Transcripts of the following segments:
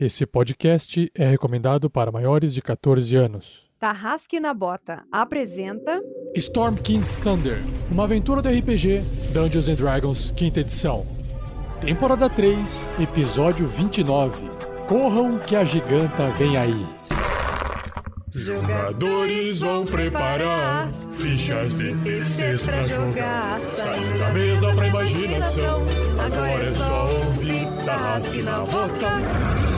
Esse podcast é recomendado para maiores de 14 anos. Tarrasque na Bota apresenta Storm King's Thunder, uma aventura do RPG Dungeons and Dragons, quinta edição. Temporada 3, episódio 29. Corram que a giganta vem aí. Jogadores vão preparar fichas de terceiros pra jogar. Saindo da mesa pra imaginação. Agora é só ouvir Tarrasque na Bota.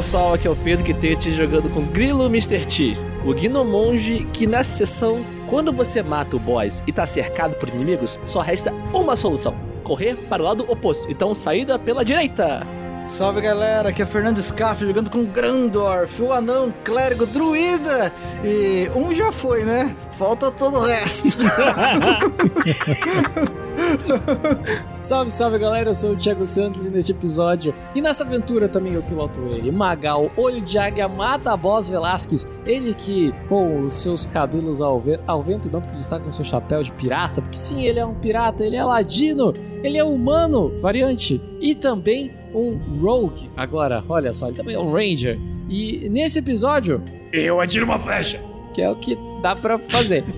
Pessoal, aqui é o Pedro Quitete jogando com Grilo Mr. T, o Gnomonge que nessa sessão, quando você mata o boss e tá cercado por inimigos, só resta uma solução: correr para o lado oposto. Então, saída pela direita. Salve galera, aqui é Fernando Scaff jogando com Grandorf, o anão, clérigo, druida e um já foi, né? Falta todo o resto. Salve, salve galera, eu sou o Thiago Santos e neste episódio e nesta aventura também eu piloto ele, Magal, olho de águia, mata a boss Velasquez, ele que com os seus cabelos ao, ve- ao vento, não porque ele está com seu chapéu de pirata, porque sim, ele é um pirata, ele é ladino, ele é humano, variante, e também um rogue, agora, olha só, ele também é um ranger. E nesse episódio, Eu atiro uma flecha. que é o que dá pra fazer.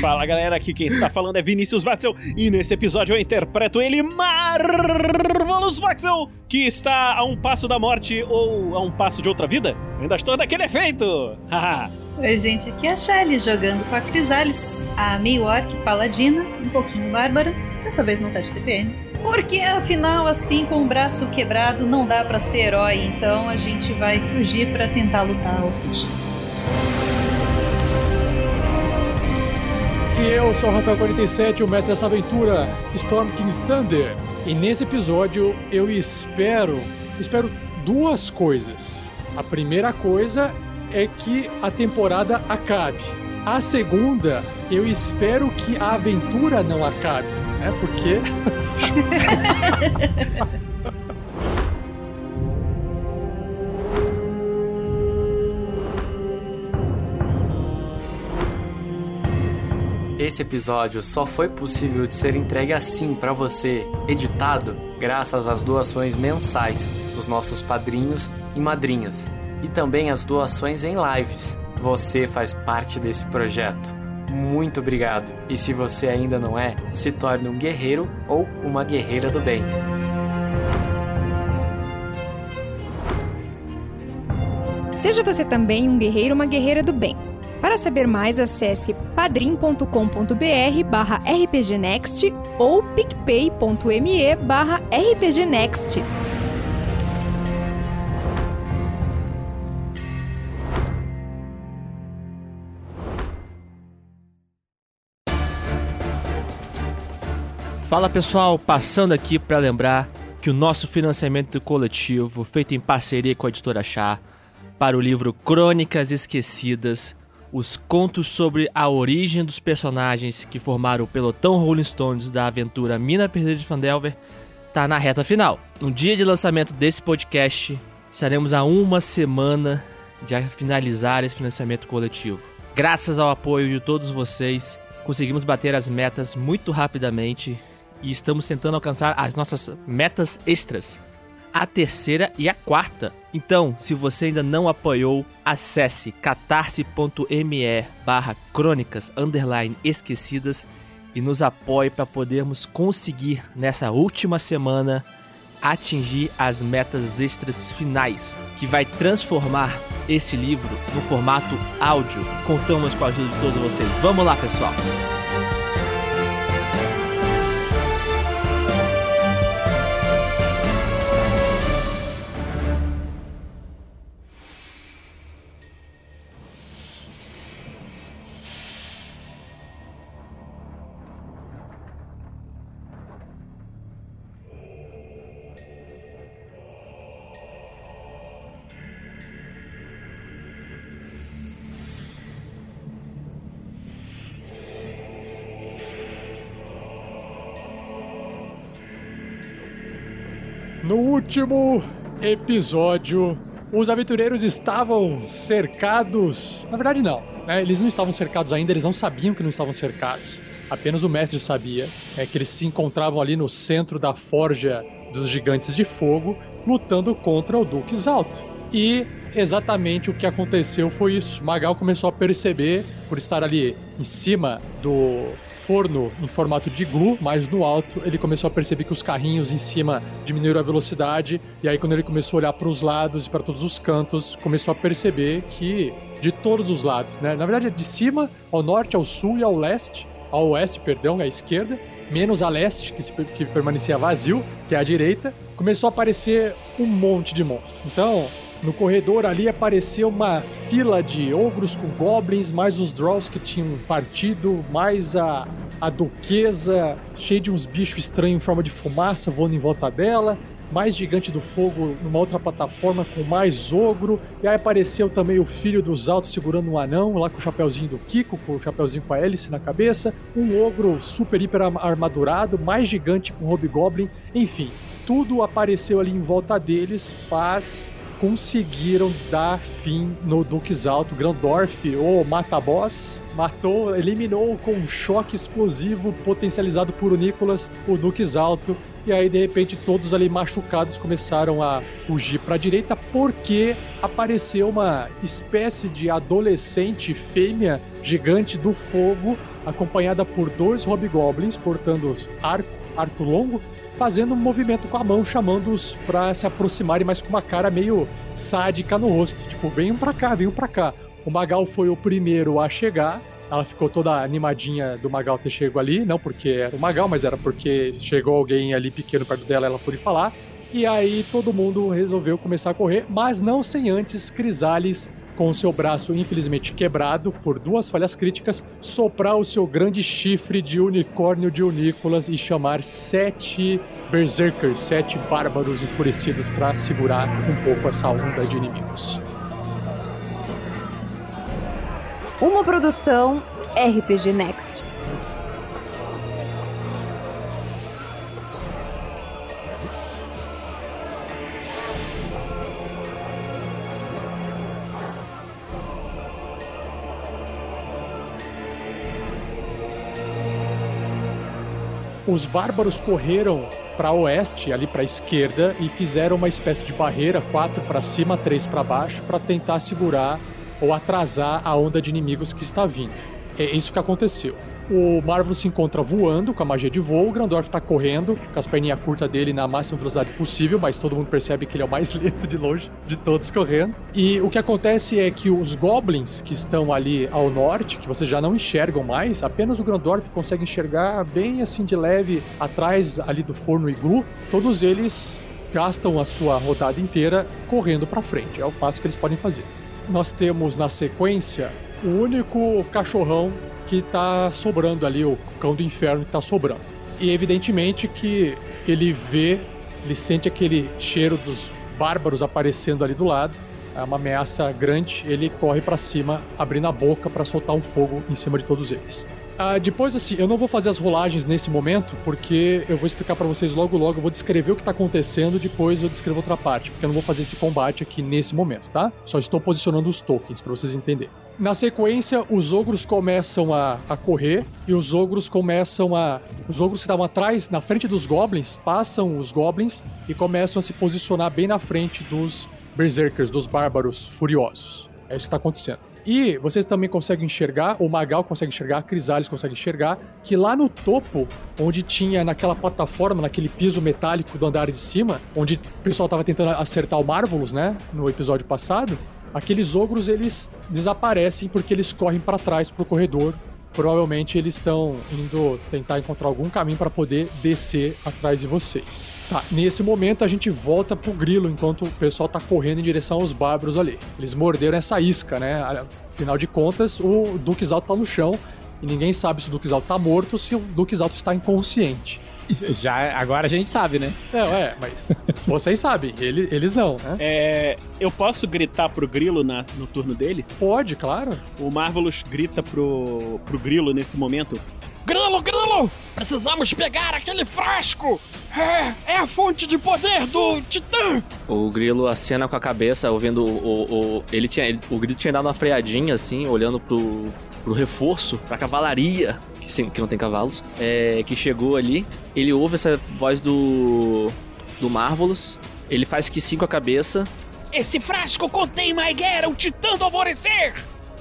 Fala galera, aqui quem está falando é Vinícius Watzel e nesse episódio eu interpreto ele, Marvelous Watzel, que está a um passo da morte ou a um passo de outra vida. Eu ainda estou naquele efeito! Oi, gente, aqui é a Shelly jogando com a Crisales, a meio orc paladina, um pouquinho bárbara, dessa vez não tá de TPM. Porque afinal, assim, com o braço quebrado, não dá pra ser herói, então a gente vai fugir pra tentar lutar outro dia. E eu sou o Rafael47, o mestre dessa aventura, Storm King's Thunder. E nesse episódio eu espero, espero duas coisas. A primeira coisa é que a temporada acabe. A segunda, eu espero que a aventura não acabe, né? Porque Esse episódio só foi possível de ser entregue assim pra você, editado, graças às doações mensais dos nossos padrinhos e madrinhas, e também às doações em lives. Você faz parte desse projeto. Muito obrigado. E se você ainda não é, se torne um guerreiro ou uma guerreira do bem. Seja você também um guerreiro ou uma guerreira do bem. Para saber mais, acesse padrim.com.br barra rpgnext ou picpay.me barra rpgnext. Fala pessoal, passando aqui para lembrar que o nosso financiamento coletivo, feito em parceria com a editora Chá, para o livro Crônicas Esquecidas, os contos sobre a origem dos personagens que formaram o pelotão Rolling Stones da aventura Mina Perdida de Fandelver, tá na reta final. No dia de lançamento desse podcast, estaremos a uma semana de finalizar esse financiamento coletivo. Graças ao apoio de todos vocês, conseguimos bater as metas muito rapidamente e estamos tentando alcançar as nossas metas extras. A terceira e a quarta. Então, se você ainda não apoiou, acesse catarse.me barra crônicas underline esquecidas e nos apoie para podermos conseguir nessa última semana atingir as metas extras finais, que vai transformar esse livro no formato áudio. Contamos com a ajuda de todos vocês. Vamos lá, pessoal! Último episódio, os aventureiros estavam cercados. Na verdade, não. né? Eles não estavam cercados ainda, eles não sabiam que não estavam cercados. Apenas o mestre sabia é que eles se encontravam ali no centro da forja dos gigantes de fogo, lutando contra o Duque Exalto. E exatamente o que aconteceu foi isso. Magal começou a perceber, por estar ali em cima do forno em formato de glue, mais no alto, ele começou a perceber que os carrinhos em cima diminuíram a velocidade. E aí, quando ele começou a olhar para os lados e para todos os cantos, começou a perceber que de todos os lados, né? Na verdade, é de cima, ao norte, ao sul e ao leste, ao oeste, perdão, à esquerda, menos a leste, que, se- que permanecia vazio, que é a direita, começou a aparecer um monte de monstros. Então, no corredor ali apareceu uma fila de ogros com goblins, mais os Draws que tinham partido, mais a, a duquesa, cheia de uns bichos estranhos em forma de fumaça voando em volta dela. Mais gigante do fogo numa outra plataforma com mais ogro. E aí apareceu também o filho dos altos segurando um anão, lá com o chapeuzinho do Kiko, com o chapeuzinho com a hélice na cabeça. Um ogro super hiper arma- armadurado, mais gigante com hobgoblin. Enfim, tudo apareceu ali em volta deles, mas conseguiram dar fim no Duque Alto. Grandorf, o mata-boss, matou, eliminou com um choque explosivo potencializado por o Nicolas, o Duque Alto. E aí, de repente, todos ali machucados começaram a fugir para a direita porque apareceu uma espécie de adolescente fêmea gigante do fogo, acompanhada por dois hobgoblins portando arco, arco longo, fazendo um movimento com a mão, chamando-os para se aproximarem, mas com uma cara meio sádica no rosto. Tipo, venham pra cá, venham pra cá. O Magal foi o primeiro a chegar. Ela ficou toda animadinha do Magal ter chego ali, não porque era o Magal, mas era porque chegou alguém ali pequeno perto dela, ela pôde falar. E aí todo mundo resolveu começar a correr, mas não sem antes Crisales, com o seu braço infelizmente quebrado por duas falhas críticas, soprar o seu grande chifre de unicórnio de Unícolas e chamar sete berserkers, sete bárbaros enfurecidos para segurar um pouco essa onda de inimigos. Uma produção RPG Next. Os bárbaros correram para oeste, ali para a esquerda, e fizeram uma espécie de barreira, quatro para cima, três para baixo, para tentar segurar ou atrasar a onda de inimigos que está vindo. É isso que aconteceu. O Marvel se encontra voando com a magia de voo, o Grandorf tá correndo com as perninhas curtas dele na máxima velocidade possível, mas todo mundo percebe que ele é o mais lento de longe de todos correndo. E o que acontece é que os goblins que estão ali ao norte, que vocês já não enxergam mais, apenas o Grandorf consegue enxergar bem assim de leve atrás ali do forno iglu, todos eles gastam a sua rodada inteira correndo para frente. É o passo que eles podem fazer. Nós temos na sequência o único cachorrão que tá sobrando ali, o cão do inferno que tá sobrando. E evidentemente que ele vê, ele sente aquele cheiro dos bárbaros aparecendo ali do lado. É uma ameaça grande, ele corre para cima, abrindo a boca para soltar um fogo em cima de todos eles. Ah, depois, assim, eu não vou fazer as rolagens nesse momento, porque eu vou explicar para vocês logo logo, eu vou descrever o que tá acontecendo, depois eu descrevo outra parte, porque eu não vou fazer esse combate aqui nesse momento, tá? Só estou posicionando os tokens para vocês entenderem. Na sequência, os ogros começam a, a correr e os ogros começam a. Os ogros que estavam atrás, na frente dos goblins, passam os goblins e começam a se posicionar bem na frente dos berserkers, dos bárbaros furiosos. É isso que está acontecendo. E vocês também conseguem enxergar, o Magal consegue enxergar, a Crisales consegue enxergar, que lá no topo, onde tinha naquela plataforma, naquele piso metálico do andar de cima, onde o pessoal estava tentando acertar o Marvelous, né, no episódio passado, aqueles ogros eles desaparecem porque eles correm para trás pro corredor. Provavelmente eles estão indo tentar encontrar algum caminho para poder descer atrás de vocês. Tá, nesse momento a gente volta pro grilo enquanto o pessoal tá correndo em direção aos bárbaros ali. Eles morderam essa isca, né? Afinal de contas, o Duque Alto tá no chão e ninguém sabe se o Duque Alto tá morto ou se o Duque Alto está inconsciente. Já, agora a gente sabe, né? Não, é, mas vocês sabem, ele- eles não, né? É, eu posso gritar pro Grilo na- no turno dele? Pode, claro. O Marvelous grita pro, pro Grilo nesse momento. Grilo, grilo! Precisamos pegar aquele frasco! É, é a fonte de poder do Titã! O grilo acena com a cabeça, ouvindo o. o, o- ele tinha, ele- o grilo tinha dado uma freadinha assim, olhando pro, pro reforço, pra cavalaria, que, sim, que não tem cavalos, é, que chegou ali. Ele ouve essa voz do. do Marvelous. Ele faz que sim com a cabeça. Esse frasco contém Maiguera, o Titã do Alvorecer!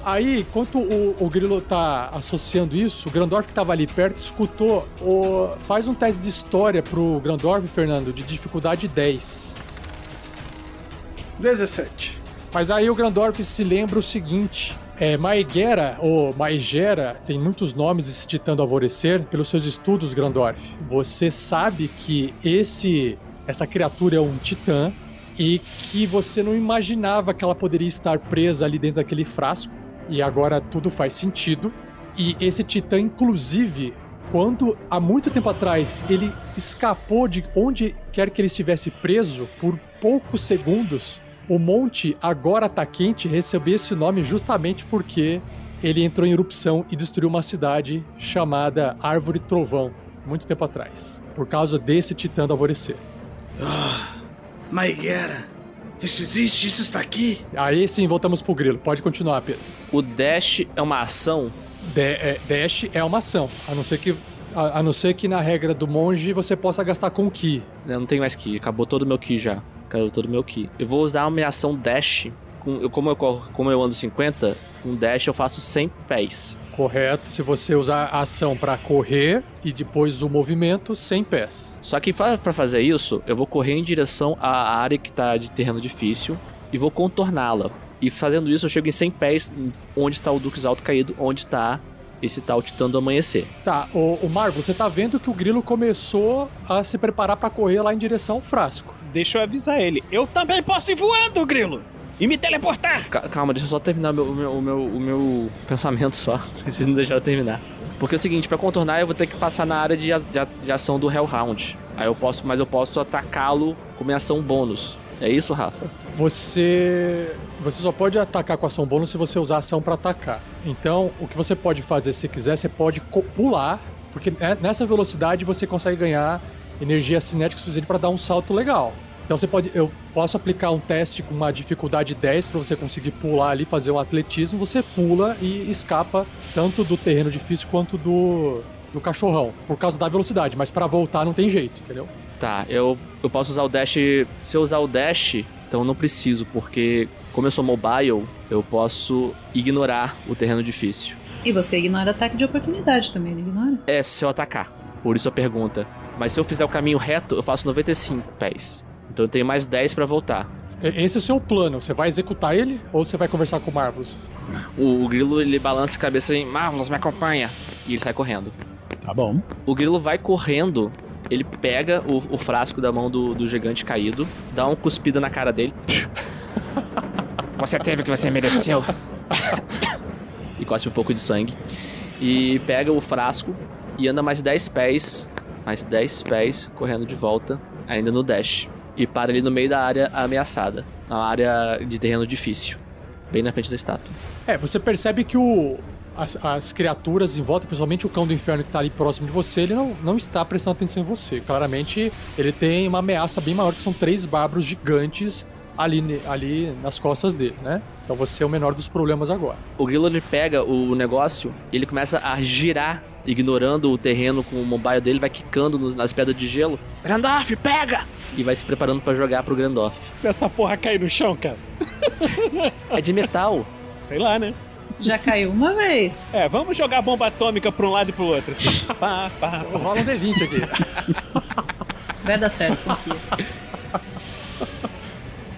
Aí, enquanto o, o Grilo tá associando isso, o Grandorf que tava ali perto escutou. O, faz um teste de história pro Grandorf, Fernando, de dificuldade 10. 17. Mas aí o Grandorf se lembra o seguinte: é, Maegera, ou Maegera, tem muitos nomes esse titã do alvorecer, pelos seus estudos, Grandorf. Você sabe que esse essa criatura é um titã e que você não imaginava que ela poderia estar presa ali dentro daquele frasco. E agora tudo faz sentido. E esse titã, inclusive, quando há muito tempo atrás ele escapou de onde quer que ele estivesse preso por poucos segundos, o monte agora tá quente recebeu esse nome justamente porque ele entrou em erupção e destruiu uma cidade chamada Árvore Trovão, muito tempo atrás, por causa desse titã do alvorecer. Maiguera, isso existe? Isso está aqui? Aí sim, voltamos pro grilo. Pode continuar, Pedro. O dash é uma ação. Da- é, dash é uma ação, a não ser que a, a não ser que na regra do monge você possa gastar com o ki. Eu não tenho mais ki, acabou todo o meu ki já. Acabou todo o meu ki. Eu vou usar a minha ação dash. Com, eu- como, eu, corro- como eu ando 50, com dash eu faço 100 pés. Correto. Se você usar a ação pra correr e depois o movimento, 100 pés. Só que pra fazer isso, eu vou correr em direção à área que tá de terreno difícil e vou contorná-la. E fazendo isso, eu chego em 100 pés onde está o Dux Alto caído, onde tá esse tal Titã do Amanhecer. Tá, o, o Marvel, você tá vendo que o grilo começou a se preparar pra correr lá em direção ao frasco. Deixa eu avisar ele. Eu também posso ir voando, grilo! E me teleportar! Ca- Calma, deixa eu só terminar o meu, o meu, o meu, o meu pensamento só. Vocês não deixaram eu terminar. Porque é o seguinte, pra contornar eu vou ter que passar na área de, de, de ação do Hellhound. Aí eu posso, mas eu posso atacá-lo com minha ação bônus. É isso, Rafa? Você você só pode atacar com ação bônus se você usar ação pra atacar. Então, o que você pode fazer se quiser, você pode pular, porque ne- nessa velocidade você consegue ganhar energia cinética suficiente pra dar um salto legal. Então você pode, eu posso aplicar um teste com uma dificuldade 10 pra você conseguir pular ali, fazer um atletismo, você pula e escapa tanto do terreno difícil quanto do do cachorrão, por causa da velocidade, mas pra voltar não tem jeito, entendeu? Tá, eu, eu posso usar o dash. Se eu usar o dash, então eu não preciso, porque como eu sou mobile, eu posso ignorar o terreno difícil. E você ignora ataque de oportunidade também, não ignora? É, se eu atacar. Por isso a pergunta. Mas se eu fizer o caminho reto, eu faço 95 pés. Então eu tenho mais 10 pra voltar. Esse é o seu plano. Você vai executar ele ou você vai conversar com o Marvelous? O, o grilo ele balança a cabeça em Marvelous, me acompanha. E ele sai correndo. Tá bom. O grilo vai correndo, ele pega o, o frasco da mão do, do gigante caído, dá uma cuspida na cara dele. Você teve o que você mereceu. e cospe um pouco de sangue. E pega o frasco e anda mais 10 pés, mais 10 pés, correndo de volta, ainda no dash. E para ali no meio da área ameaçada, na área de terreno difícil, bem na frente da estátua. É, você percebe que o, as, as criaturas em volta, principalmente o cão do inferno que tá ali próximo de você, ele não, não está prestando atenção em você. Claramente, ele tem uma ameaça bem maior, que são três bárbaros gigantes ali, ali nas costas dele, né? Então você é o menor dos problemas agora. O grilo ele pega o negócio e ele começa a girar, ignorando o terreno com o mobile dele, vai quicando nos- nas pedras de gelo. Grandorf, pega! E vai se preparando pra jogar pro Grandorf. Se essa porra cair no chão, cara. É de metal. Sei lá, né? Já caiu uma vez. É, vamos jogar bomba atômica pra um lado e pro outro. Assim. pá, pá, pá. Rola um D20 aqui. Vai dar certo, confia.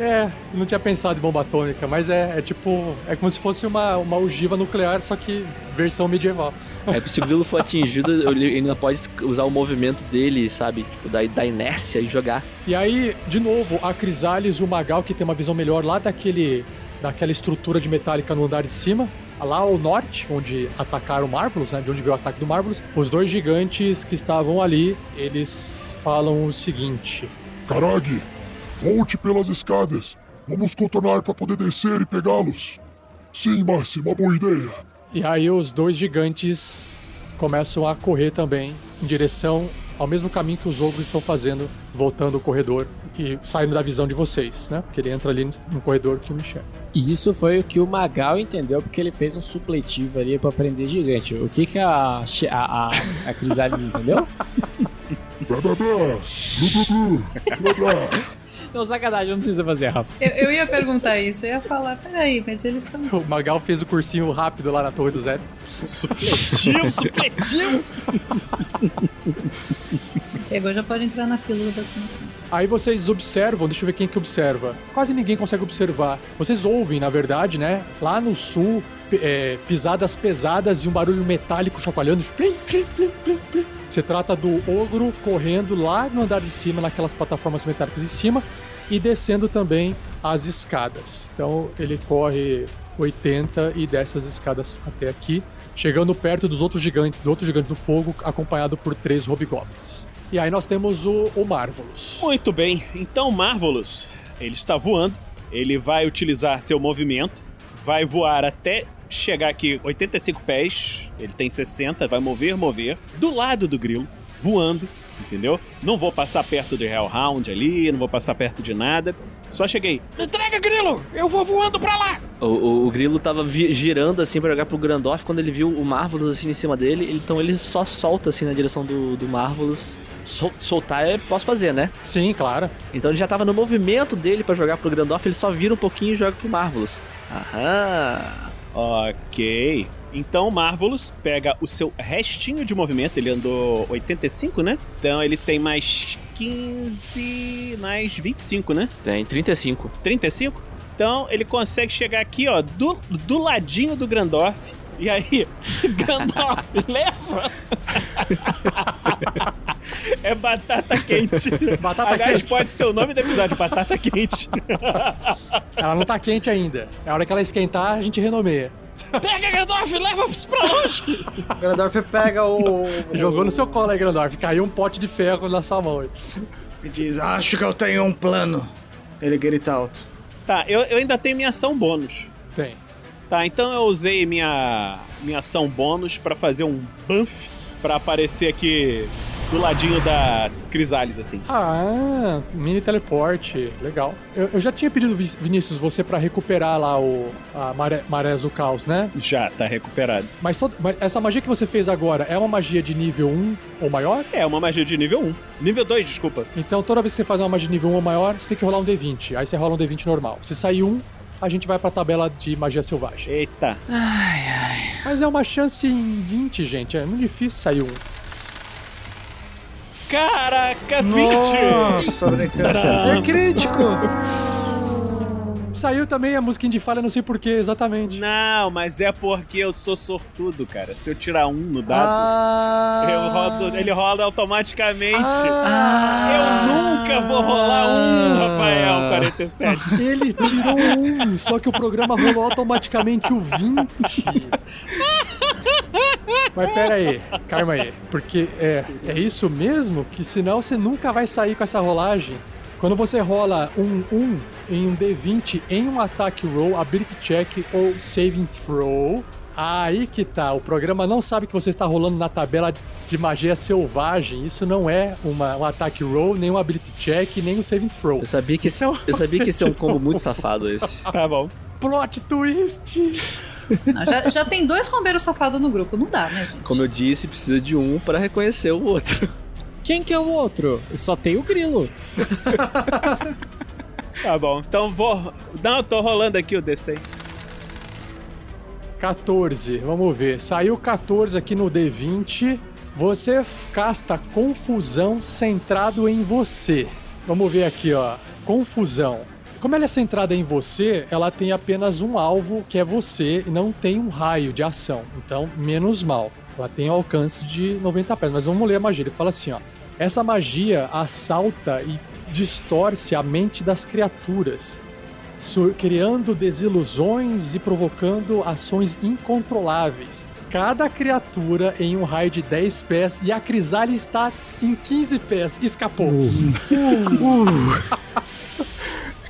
É, não tinha pensado em bomba atômica, mas é, é tipo. É como se fosse uma, uma ogiva nuclear, só que versão medieval. É que se o grilo for atingido, ele ainda pode usar o movimento dele, sabe? Tipo, da, da inércia e jogar. E aí, de novo, a Crisales e o Magal, que tem uma visão melhor lá daquele, daquela estrutura de metálica no andar de cima, lá ao norte, onde atacaram o Marvelous, né, de onde veio o ataque do Marvelous, os dois gigantes que estavam ali, eles falam o seguinte: Karag, volte pelas escadas. Vamos contornar para poder descer e pegá-los. Sim, Márcio, uma boa ideia. E aí os dois gigantes começam a correr também em direção ao mesmo caminho que os ogros estão fazendo, voltando o corredor e saindo da visão de vocês, né? Porque ele entra ali no corredor que o enxerga. E isso foi o que o Magal entendeu, porque ele fez um supletivo ali pra prender gigante. O que que a, a, a, a Crisales entendeu? Não, sacanagem, não precisa fazer, Rafa. Eu, eu ia perguntar isso, eu ia falar, peraí, mas eles estão. O Magal fez o cursinho rápido lá na Torre do Zé. Supletivo, supletivo. Pegou, já pode entrar na filuda assim, assim. Aí vocês observam, deixa eu ver quem que observa. Quase ninguém consegue observar. Vocês ouvem, na verdade, né? Lá no sul, é, pisadas pesadas e um barulho metálico chacoalhando. Plim, plim, plim, plim, plim. Se trata do ogro correndo lá no andar de cima, naquelas plataformas metálicas de cima, e descendo também as escadas. Então ele corre 80 e desce as escadas até aqui, chegando perto dos outros gigantes, do outro gigante do fogo, acompanhado por três hobgoblins. E aí nós temos o, o. Muito bem, então Marvelous, ele está voando, ele vai utilizar seu movimento, vai voar até chegar aqui 85 pés, ele tem 60, vai mover, mover, do lado do grilo, voando, entendeu? Não vou passar perto de Hellhound ali, não vou passar perto de nada, só cheguei. Entrega, grilo! Eu vou voando pra lá! O, o- o grilo tava girando assim pra jogar pro Grandorf quando ele viu o Marvelous assim em cima dele, ele- então ele só solta assim na direção do, do Marvelous. Sol- soltar é posso fazer, né? Sim, claro. Então ele já tava no movimento dele pra jogar pro Grandorf, ele só vira um pouquinho e joga pro Marvelous. Aham. Ok. Então Marvelous pega o seu restinho de movimento, ele andou 85, né? Então ele tem mais 15, mais 25, né? Tem 35. 35? Então ele consegue chegar aqui, ó, do, do ladinho do Grandorf. E aí, Grandorf, leva! é batata quente. Batata Aliás, quente. pode ser o nome do episódio, batata quente. Ela não tá quente ainda. É a hora que ela esquentar, a gente renomeia. Pega, Grandorf, leva pra longe! O Grandorf pega o. Jogou no seu colo aí, Grandorf. Caiu um pote de ferro na sua mão. E diz: Acho que eu tenho um plano. Ele grita alto. Tá, eu, eu ainda tenho minha ação bônus. Tem. Tá, então eu usei minha, minha ação bônus pra fazer um buff pra aparecer aqui do ladinho da Crisales, assim. Ah, mini teleporte. Legal. Eu, eu já tinha pedido, Vi- Vinícius, você pra recuperar lá o a maré, marés do caos, né? Já, tá recuperado. Mas, todo- mas essa magia que você fez agora é uma magia de nível 1 ou maior? É uma magia de nível 1. Nível 2, desculpa. Então toda vez que você faz uma magia de nível 1 ou maior, você tem que rolar um D20. Aí você rola um D20 normal. Se sair um, a gente vai pra tabela de magia selvagem. Eita. Mas é uma chance em 20, gente. É muito difícil sair um. Caraca, 20! Nossa, brincadeira. É crítico. Saiu também a musiquinha de falha, não sei porquê exatamente. Não, mas é porque eu sou sortudo, cara. Se eu tirar um no dado, Ah. eu rodo, ele roda automaticamente. Ah. Eu nunca vou rolar um, Rafael 47. Ele tirou um, só que o programa rolou automaticamente o 20. Mas pera aí, calma aí. Porque é, é isso mesmo? Que senão você nunca vai sair com essa rolagem. Quando você rola um 1 em um D20 em um ataque roll, ability check ou saving throw, aí que tá. O programa não sabe que você está rolando na tabela de magia selvagem. Isso não é uma, um ataque roll, nem um ability check, nem um saving throw. Eu sabia que esse, eu sabia que esse é um combo muito safado esse. Tá bom. Plot twist! Não, já, já tem dois combeiros safados no grupo, não dá, né, gente? Como eu disse, precisa de um pra reconhecer o outro. Quem que é o outro? Só tem o grilo. Tá bom. Então vou. Não, eu tô rolando aqui o DC. 14, vamos ver. Saiu 14 aqui no D20. Você casta confusão centrado em você. Vamos ver aqui, ó. Confusão. Como ela é centrada em você, ela tem apenas um alvo, que é você, e não tem um raio de ação. Então, menos mal. Ela tem um alcance de 90 pés. Mas vamos ler a magia. Ele fala assim, ó. Essa magia assalta e distorce a mente das criaturas criando desilusões e provocando ações incontroláveis. Cada criatura em um raio de 10 pés e a Crisale está em 15 pés. Escapou.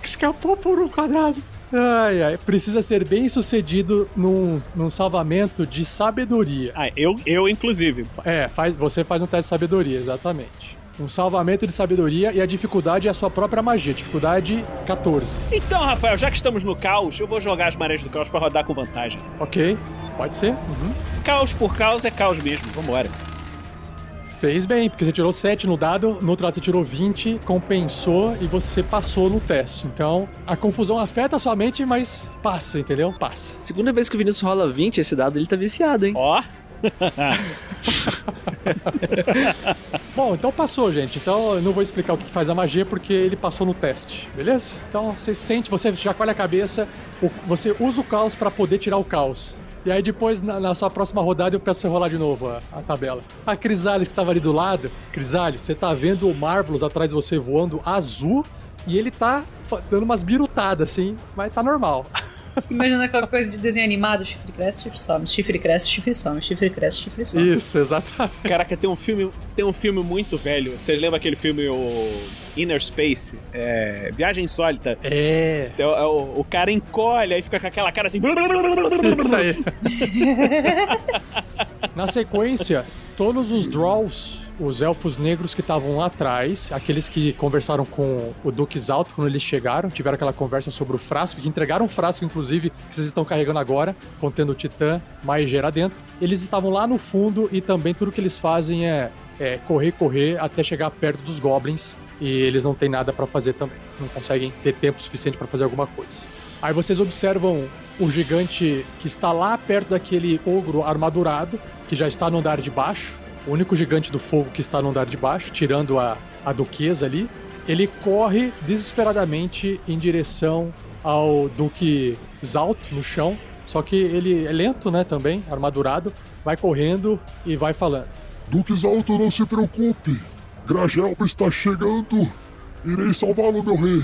Escapou por um quadrado. Ai, ai, precisa ser bem sucedido num, num salvamento de sabedoria. Ah, eu, eu inclusive. É, faz, você faz um teste de sabedoria, exatamente. Um salvamento de sabedoria e a dificuldade é a sua própria magia. Dificuldade 14. Então, Rafael, já que estamos no caos, eu vou jogar as marés do caos pra rodar com vantagem. Ok, pode ser. Uhum. Caos por caos é caos mesmo. Vambora. Fez bem, porque você tirou 7 no dado, no outro lado você tirou 20, compensou e você passou no teste. Então, a confusão afeta a sua mente, mas passa, entendeu? Passa. Segunda vez que o Vinícius rola 20, esse dado ele tá viciado, hein? Ó. Bom, então passou, gente. Então eu não vou explicar o que faz a magia porque ele passou no teste, beleza? Então você sente, você chacoalha a cabeça, você usa o caos pra poder tirar o caos. E aí depois, na, na sua próxima rodada, eu peço pra você rolar de novo a, a tabela. A Crisales que estava ali do lado, Crisales, você tá vendo o Marvelous atrás de você voando azul e ele tá dando umas birutadas, assim, mas tá normal. Imagina aquela coisa de desenho animado, chifre cresce, chifre some, chifre cresce, chifre some, chifre cresce, chifre some. Isso, exatamente. Caraca, tem um filme, tem um filme muito velho. Vocês lembram aquele filme o Inner Space? É, Viagem Insólita. É. Então, é o, o cara encolhe, aí fica com aquela cara assim. Isso aí. Na sequência, todos os draws, os elfos negros que estavam lá atrás, aqueles que conversaram com o Duque Zalto quando eles chegaram, tiveram aquela conversa sobre o frasco, que entregaram um frasco, inclusive, que vocês estão carregando agora, contendo o Titã, Maegera dentro. Eles estavam lá no fundo e também tudo que eles fazem é, é correr, correr até chegar perto dos goblins. E eles não têm nada pra fazer também. Não conseguem ter tempo suficiente pra fazer alguma coisa. Aí vocês observam o gigante que está lá perto daquele ogro armadurado, que já está no andar de baixo. O único gigante do fogo que está no andar de baixo, tirando a, a duquesa ali. Ele corre desesperadamente em direção ao Duque Zalto no chão. Só que ele é lento, né, também, armadurado. Vai correndo e vai falando. Duque Alto, não se preocupe. Gragelba está chegando. Irei salvá-lo, meu rei.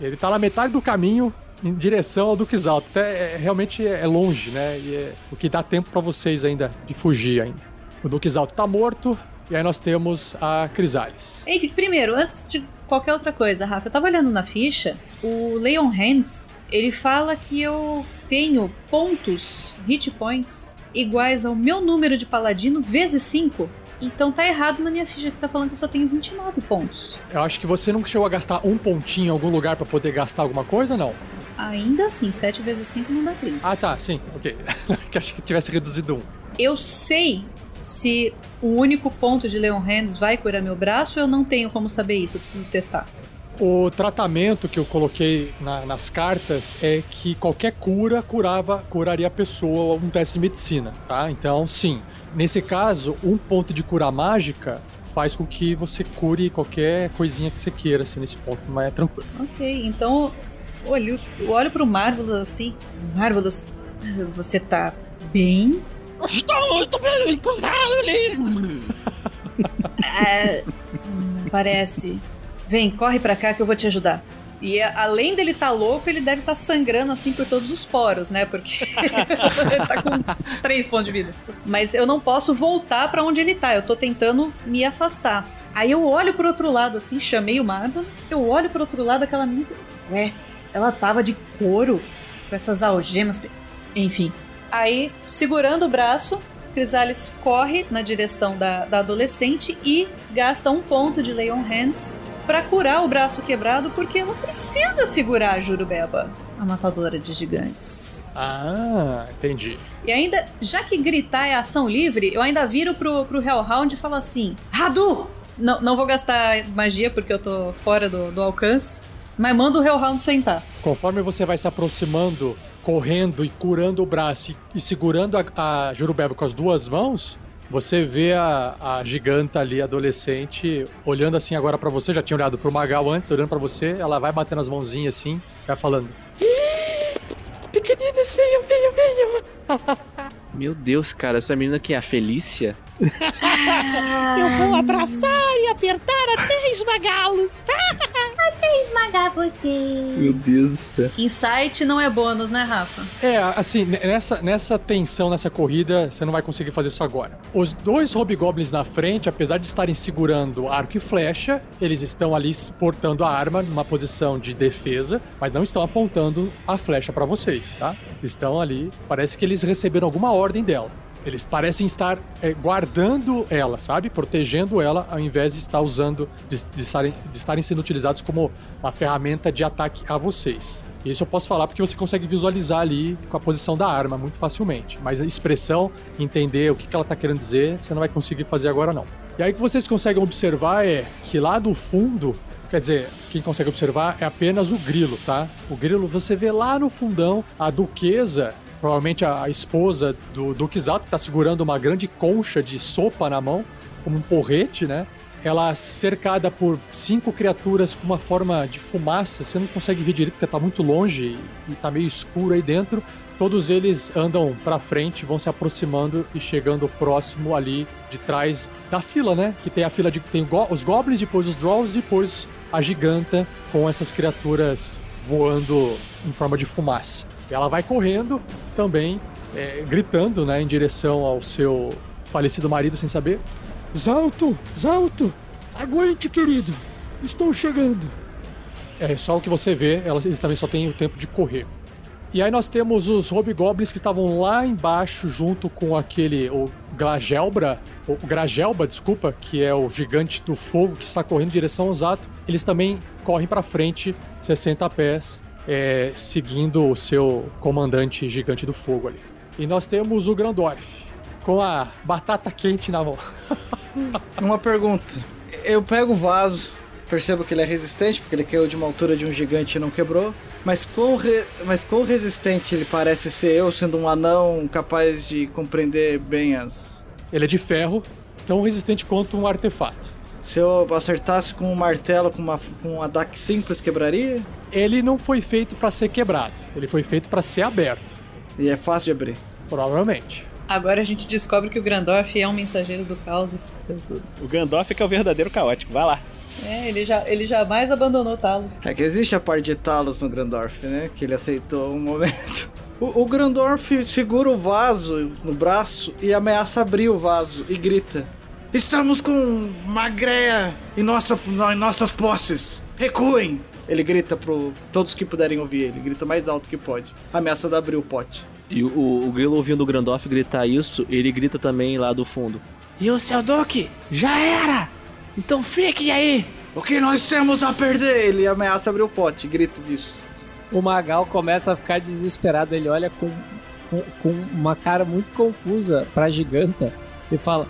Ele tá na metade do caminho em direção ao Duque Zalto. Até é- realmente é longe, né? E é o que dá tempo pra vocês ainda de fugir ainda. O Duque Zalto tá morto. E aí nós temos a Crisales. Enfim, primeiro, antes de qualquer outra coisa, Rafa, eu tava olhando na ficha, o Leon Hands, ele fala que eu tenho pontos, hit points, iguais ao meu número de paladino vezes 5. Então tá errado na minha ficha que tá falando que eu só tenho 29 pontos. Eu acho que você não chegou a gastar um pontinho em algum lugar pra poder gastar alguma coisa, não? Ainda assim, 7 vezes 5 não dá 30. Ah, tá, sim, ok. que acho que tivesse reduzido um. Eu sei se o único ponto de Leon Hands vai curar meu braço, eu não tenho como saber isso, eu preciso testar. O tratamento que eu coloquei na- nas cartas é que qualquer cura curava, curaria a pessoa um teste de medicina, tá? Então, sim. Nesse caso, um ponto de cura mágica faz com que você cure qualquer coisinha que você queira, assim, nesse ponto, mas é tranquilo. Ok, então olho, eu olho pro Marvelous assim. Marvelous, você tá bem? Estou muito bem, É, hum, parece. Vem, corre pra cá que eu vou te ajudar. E além dele tá louco, ele deve estar sangrando assim por todos os poros, né? Porque ele tá com três pontos de vida. Mas eu não posso voltar pra onde ele tá. Eu tô tentando me afastar. Aí eu olho pro outro lado, assim, chamei o Marvelous. Eu olho pro outro lado, aquela menina. Ué, ela tava de couro com essas algemas. Enfim. Aí, segurando o braço, Crisales corre na direção da, da adolescente e gasta um ponto de Leon Hands pra curar o braço quebrado, porque ela precisa segurar a Jurubeba, a matadora de gigantes. Ah, entendi. E ainda, já que gritar é ação livre, eu ainda viro pro, pro Hellhound e falo assim: Radu! Não, não vou gastar magia porque eu tô fora do, do alcance, mas manda o Hellhound sentar. Conforme você vai se aproximando, correndo e curando o braço e, e segurando a, a Jurubeba com as duas mãos, você vê a, a giganta ali, adolescente, olhando assim agora pra você. Já tinha olhado pro Magal antes, olhando pra você. Ela vai batendo as mãozinhas assim, vai falando. Pequeninos, venham, venham, venham. Meu Deus, cara, essa menina aqui é a Felícia? Eu vou abraçar e apertar até esmagá-los. Até esmagar você. Meu Deus do céu. Insight não é bônus, né, Rafa? É, assim, nessa, nessa tensão, nessa corrida, você não vai conseguir fazer isso agora. Os dois Hobgoblins na frente, apesar de estarem segurando arco e flecha, eles estão ali portando a arma numa posição de defesa, mas não estão apontando a flecha pra vocês, tá? Estão ali, parece que eles receberam alguma ordem dela. Eles parecem estar é, guardando ela, sabe? Protegendo ela, ao invés de estar usando, de, de estarem, de estarem sendo utilizados como uma ferramenta de ataque a vocês. Isso eu posso falar porque você consegue visualizar ali com a posição da arma muito facilmente. Mas a expressão, entender o que ela tá querendo dizer, você não vai conseguir fazer agora não. E aí o que vocês conseguem observar é que lá do fundo, quer dizer, quem consegue observar é apenas o grilo, tá? O grilo você vê lá no fundão a duquesa, provavelmente a, esposa do Duque Zato, que tá segurando uma grande concha de sopa na mão, como um porrete, né? ela cercada por cinco criaturas com uma forma de fumaça, você não consegue ver direito porque tá muito longe e tá meio escuro aí dentro. Todos eles andam pra frente, vão se aproximando e chegando próximo ali de trás da fila, né? Que tem a fila de tem os goblins, depois os draws, depois a giganta com essas criaturas voando em forma de fumaça. E ela vai correndo também, é, gritando, né, em direção ao seu falecido marido sem saber. Zalto, Zalto, aguente, querido. Estou chegando. É só o que você vê, elas, eles também só têm o tempo de correr. E aí nós temos os Hobgoblins que estavam lá embaixo junto com aquele, o Glagelbra, o Gragelba, desculpa, que é o gigante do fogo que está correndo em direção ao Zato. Eles também correm para frente, 60 pés, é, seguindo o seu comandante gigante do fogo ali. E nós temos o Grandorf, com a batata quente na mão. Uma pergunta. Eu pego o vaso, percebo que ele é resistente, porque ele caiu de uma altura de um gigante e não quebrou. Mas quão, re- mas quão resistente ele parece ser eu, sendo um anão capaz de compreender bem as. Ele é de ferro, tão resistente quanto um artefato. Se eu acertasse com um martelo, com, uma, com um ataque simples, quebraria? Ele não foi feito para ser quebrado, ele foi feito para ser aberto, E é fácil de abrir. provavelmente. Agora a gente descobre que o Grandorf é um mensageiro do caos e fudeu tudo. O Gandalf que é o verdadeiro caótico. Vai lá. É, ele, já, ele jamais abandonou Talos. É que existe a parte de Talos no Grandorf, né? Que ele aceitou um momento. O, o Grandorf segura o vaso no braço e ameaça abrir o vaso e grita: Estamos com Magréia em, nossa, em nossas posses! Recuem! Ele grita pro todos que puderem ouvir ele, grita mais alto que pode. Ameaça de abrir o pote. E o, o Grilo ouvindo o Grandorf gritar isso, ele grita também lá do fundo. E o seu Duque? Já era! Então fique aí! O que nós temos a perder? Ele ameaça abrir o pote, grita disso. O Magal começa a ficar desesperado. Ele olha com, com, com uma cara muito confusa pra giganta. Ele fala: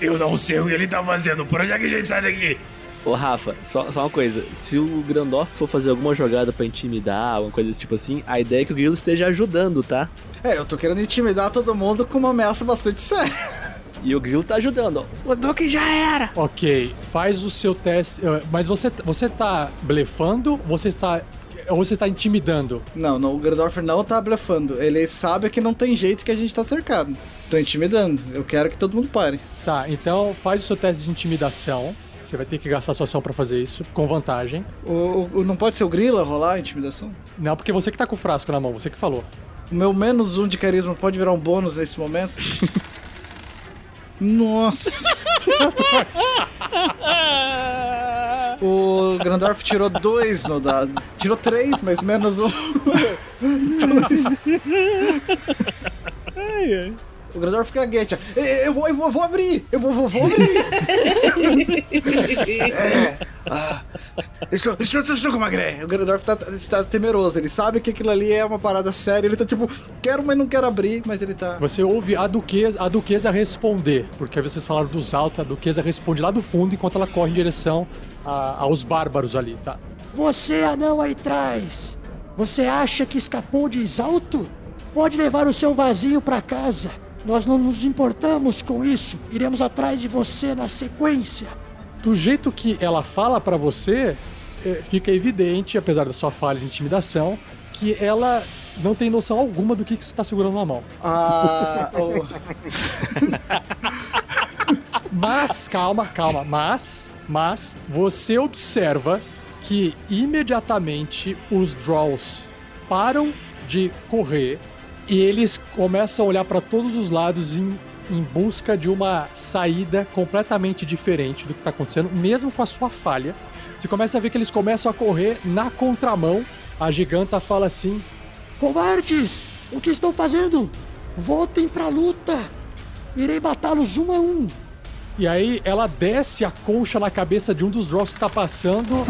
Eu não sei o que ele tá fazendo. Por onde é que a gente sai daqui? Ô Rafa, só, só uma coisa, se o Grandorf for fazer alguma jogada pra intimidar, alguma coisa desse tipo assim, a ideia é que o Grilo esteja ajudando, tá? É, eu tô querendo intimidar todo mundo com uma ameaça bastante séria. E o Grilo tá ajudando, ó. O Duque já era! Ok, faz o seu teste. eh, Mas você, você tá blefando? Você está. Ou você tá intimidando? Não, não, o Grandorf não tá blefando. Ele sabe que não tem jeito que a gente tá cercado. Tô intimidando. Eu quero que todo mundo pare. Tá, então faz o seu teste de intimidação. Você vai ter que gastar sua ação pra fazer isso, com vantagem. O, o- o- não pode ser o Grila rolar a intimidação? Não, porque você que tá com o frasco na mão, você que falou. O meu menos um de carisma pode virar um bônus nesse momento? Nossa! O Grandorf tirou dois no dado. Tirou três, mas menos um. Dois. O Grandorf fica gagueja. Eu vou, eu vou, eu vou abrir! Eu vou, vou, vou abrir! é. Ah, estou, estou, estou com uma gré. O Grandorf tá, tá temeroso. Ele sabe que aquilo ali é uma parada séria. Ele tá tipo, quero, mas não quero abrir. Mas ele tá. Você ouve a duquesa, a duquesa responder, porque aí vocês falaram dos altos, a duquesa responde lá do fundo enquanto ela corre em direção a- aos bárbaros ali, tá? Você, anão aí atrás. Você acha que escapou de Exalto? Pode levar o seu vazio pra casa. Nós não nos importamos com isso. Iremos atrás de você na sequência. Do jeito que ela fala pra você, é, fica evidente, apesar da sua falha de intimidação, que ela não tem noção alguma do que, que você tá segurando na mão. Ah, o- Mas, calma, calma, mas, mas você observa que imediatamente os Draws param de correr e eles começam a olhar para todos os lados em, em busca de uma saída completamente diferente do que está acontecendo, mesmo com a sua falha. Você começa a ver que eles começam a correr na contramão. A giganta fala assim: Covardes! O que estão fazendo? Voltem pra luta! Irei matá-los um a um! E aí ela desce a concha na cabeça de um dos Draws que tá passando,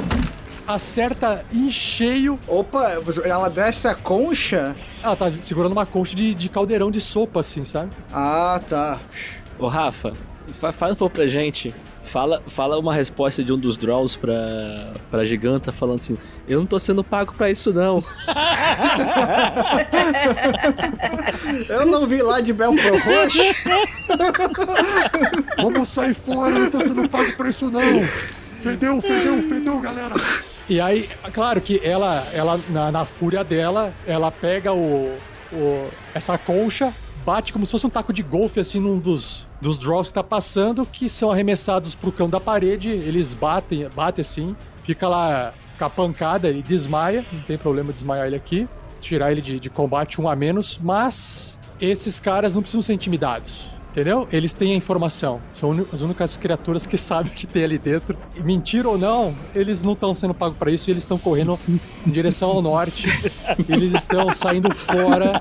acerta em cheio. Opa, ela desce a concha? Ela tá segurando uma concha de, de caldeirão de sopa, assim, sabe? Ah, tá. Ô, Rafa, fa- faz um favor pra gente. Fala, fala uma resposta de um dos draws pra, pra giganta falando assim: Eu não tô sendo pago pra isso, não. Eu não vi lá de Belfort Roxo. Vamos sair fora, eu não tô sendo pago pra isso não! Fedeu, fedeu, fedeu, galera! E aí, claro que ela, ela na, na fúria dela, ela pega o, o- essa concha, bate como se fosse um taco de golfe, assim, num dos, dos draws que tá passando, que são arremessados pro cão da parede, eles batem, batem assim, fica lá com a pancada e desmaia, não tem problema desmaiar ele aqui, tirar ele de, de combate um a menos, mas esses caras não precisam ser intimidados. Entendeu? Eles têm a informação. São as únicas criaturas que sabem o que tem ali dentro. E Mentira ou não, eles não estão sendo pagos para isso e eles estão correndo em direção ao norte. eles estão saindo fora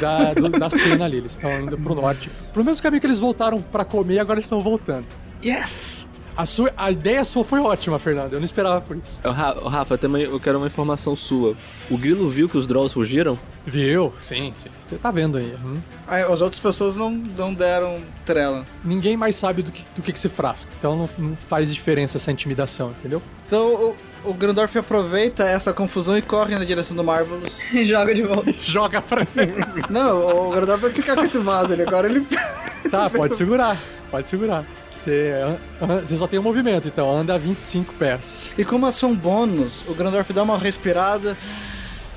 da, do- da cena ali. Eles estão indo pro norte. Pro mesmo caminho que eles voltaram para comer, agora eles estão voltando. Yes! A, sua, a ideia sua foi ótima, Fernando. Eu não esperava por isso. Ô, Rafa, também eu quero uma informação sua. O Grilo viu que os draws fugiram? Viu? Sim, sim. Você tá vendo aí. Hum. Aí, as outras pessoas não, não deram trela. Ninguém mais sabe do que, do que, que se frasco. Então não, não faz diferença essa intimidação, entendeu? Então o Grandorf aproveita essa confusão e corre na direção do Marvelous. Joga de volta. Joga pra Não, o Grandorf vai ficar com esse vaso ali. Agora ele. Tá, pode segurar. Pode segurar. Você, você só tem um movimento, então anda 25 pés. E como ação bônus, o Grandorf dá uma respirada.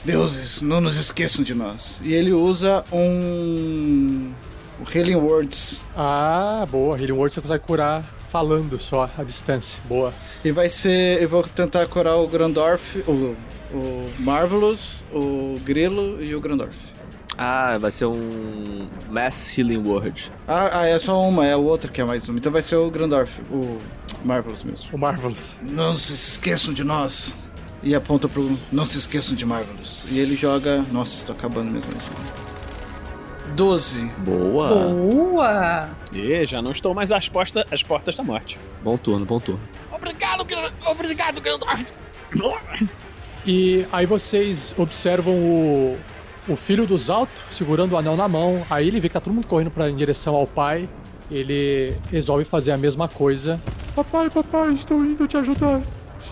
Deuses, não nos esqueçam de nós. E ele usa um. O Healing Words. Ah, boa. Healing Word você consegue curar falando só a distância. Boa. E vai ser. Eu vou tentar curar o Grandorf, o, o Marvelous, o Grilo e o Grandorf. Ah, vai ser um Mass Healing Word. Ah, ah, é só uma, é o outro que é mais uma. Então vai ser o Grandorf, o Marvelous mesmo. O Marvelous. Não se esqueçam de nós. E aponta pro. Não se esqueçam de Marvelous. E ele joga. Nossa, tô acabando mesmo. 12. Boa! Boa! E já não estou mais às, posta, às portas da morte. Bom turno, bom turno. Obrigado, obrigado, Grandorf. E aí vocês observam o, o filho dos Alto segurando o anel na mão. Aí ele vê que tá todo mundo correndo pra, em direção ao pai. Ele resolve fazer a mesma coisa. Papai, papai, estou indo te ajudar.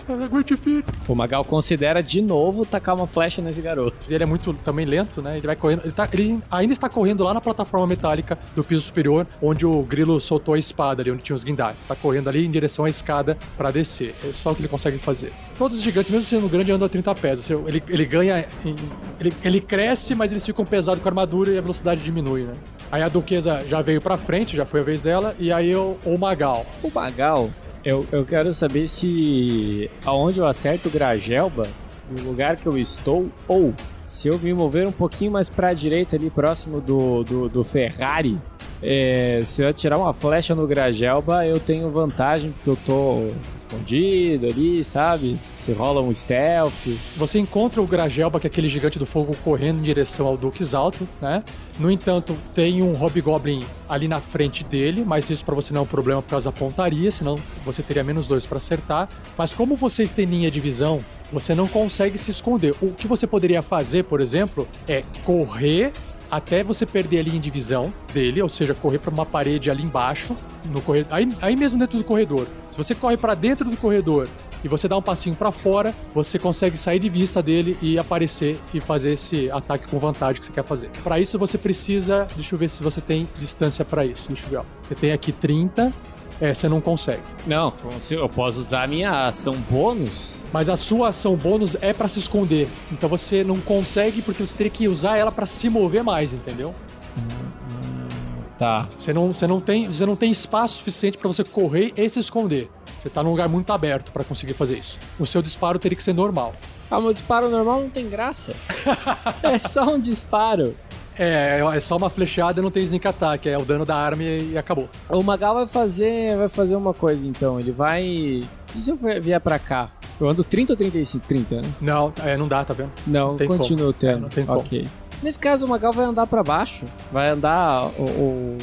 Aguente firme. O Magal considera de novo tacar uma flecha nesse garoto. Ele é muito também lento, né? Ele vai correndo. Ele, tá- ele ainda está correndo lá na plataforma metálica do piso superior, onde o grilo soltou a espada ali, onde tinha os guindastes. Está correndo ali em direção à escada para descer. É só o que ele consegue fazer. Todos os gigantes, mesmo sendo grande, andam a 30 pés. Ele, ele ganha. em- ele, ele cresce, mas eles ficam pesados com a armadura e a velocidade diminui, né? Aí a duquesa já veio pra frente, já foi a vez dela, e aí o, o Magal. O Magal, eu, eu quero saber se aonde eu acerto o Gragelba, no lugar que eu estou, ou se eu me mover um pouquinho mais pra direita ali, próximo do, do, do Ferrari, é, se eu atirar uma flecha no Gragelba, eu tenho vantagem porque eu tô escondido ali, sabe? Se rola um stealth. Você encontra o Gragelba, que é aquele gigante do fogo, correndo em direção ao Duques Alto, né? No entanto, tem um Hobgoblin ali na frente dele, mas isso pra você não é um problema por causa da pontaria, senão você teria menos dois pra acertar. Mas como vocês têm linha de visão, você não consegue se esconder. O que você poderia fazer, por exemplo, é correr até você perder a linha de visão dele, ou seja, correr para uma parede ali embaixo, no corredor, aí, aí mesmo dentro do corredor. Se você corre para dentro do corredor e você dá um passinho para fora, você consegue sair de vista dele e aparecer e fazer esse ataque com vantagem que você quer fazer. Para isso você precisa, deixa eu ver se você tem distância para isso. Deixa eu ver. ó. Você tem aqui 30, é, você não consegue. Não, eu posso usar a minha ação bônus. Mas a sua ação bônus é para se esconder. Então você não consegue porque você teria que usar ela para se mover mais, entendeu? Tá. Você não, você não, tem, você não tem espaço suficiente para você correr e se esconder. Você Você tá num lugar muito aberto pra conseguir fazer isso. O seu disparo teria que ser normal. Ah, meu disparo normal não tem graça. é só um disparo. É, é só uma flechada e não tem sneak attack, é o dano da arma e, acabou. O Magal vai fazer, vai fazer uma coisa então. Ele vai. E se eu vier pra cá? Eu ando 30 ou 35? 30, né? Não, é, não dá, tá vendo? Não, tem continua como. tendo. É, não tem como. ok. Nesse caso, o Magal vai andar pra baixo. Vai andar o, o-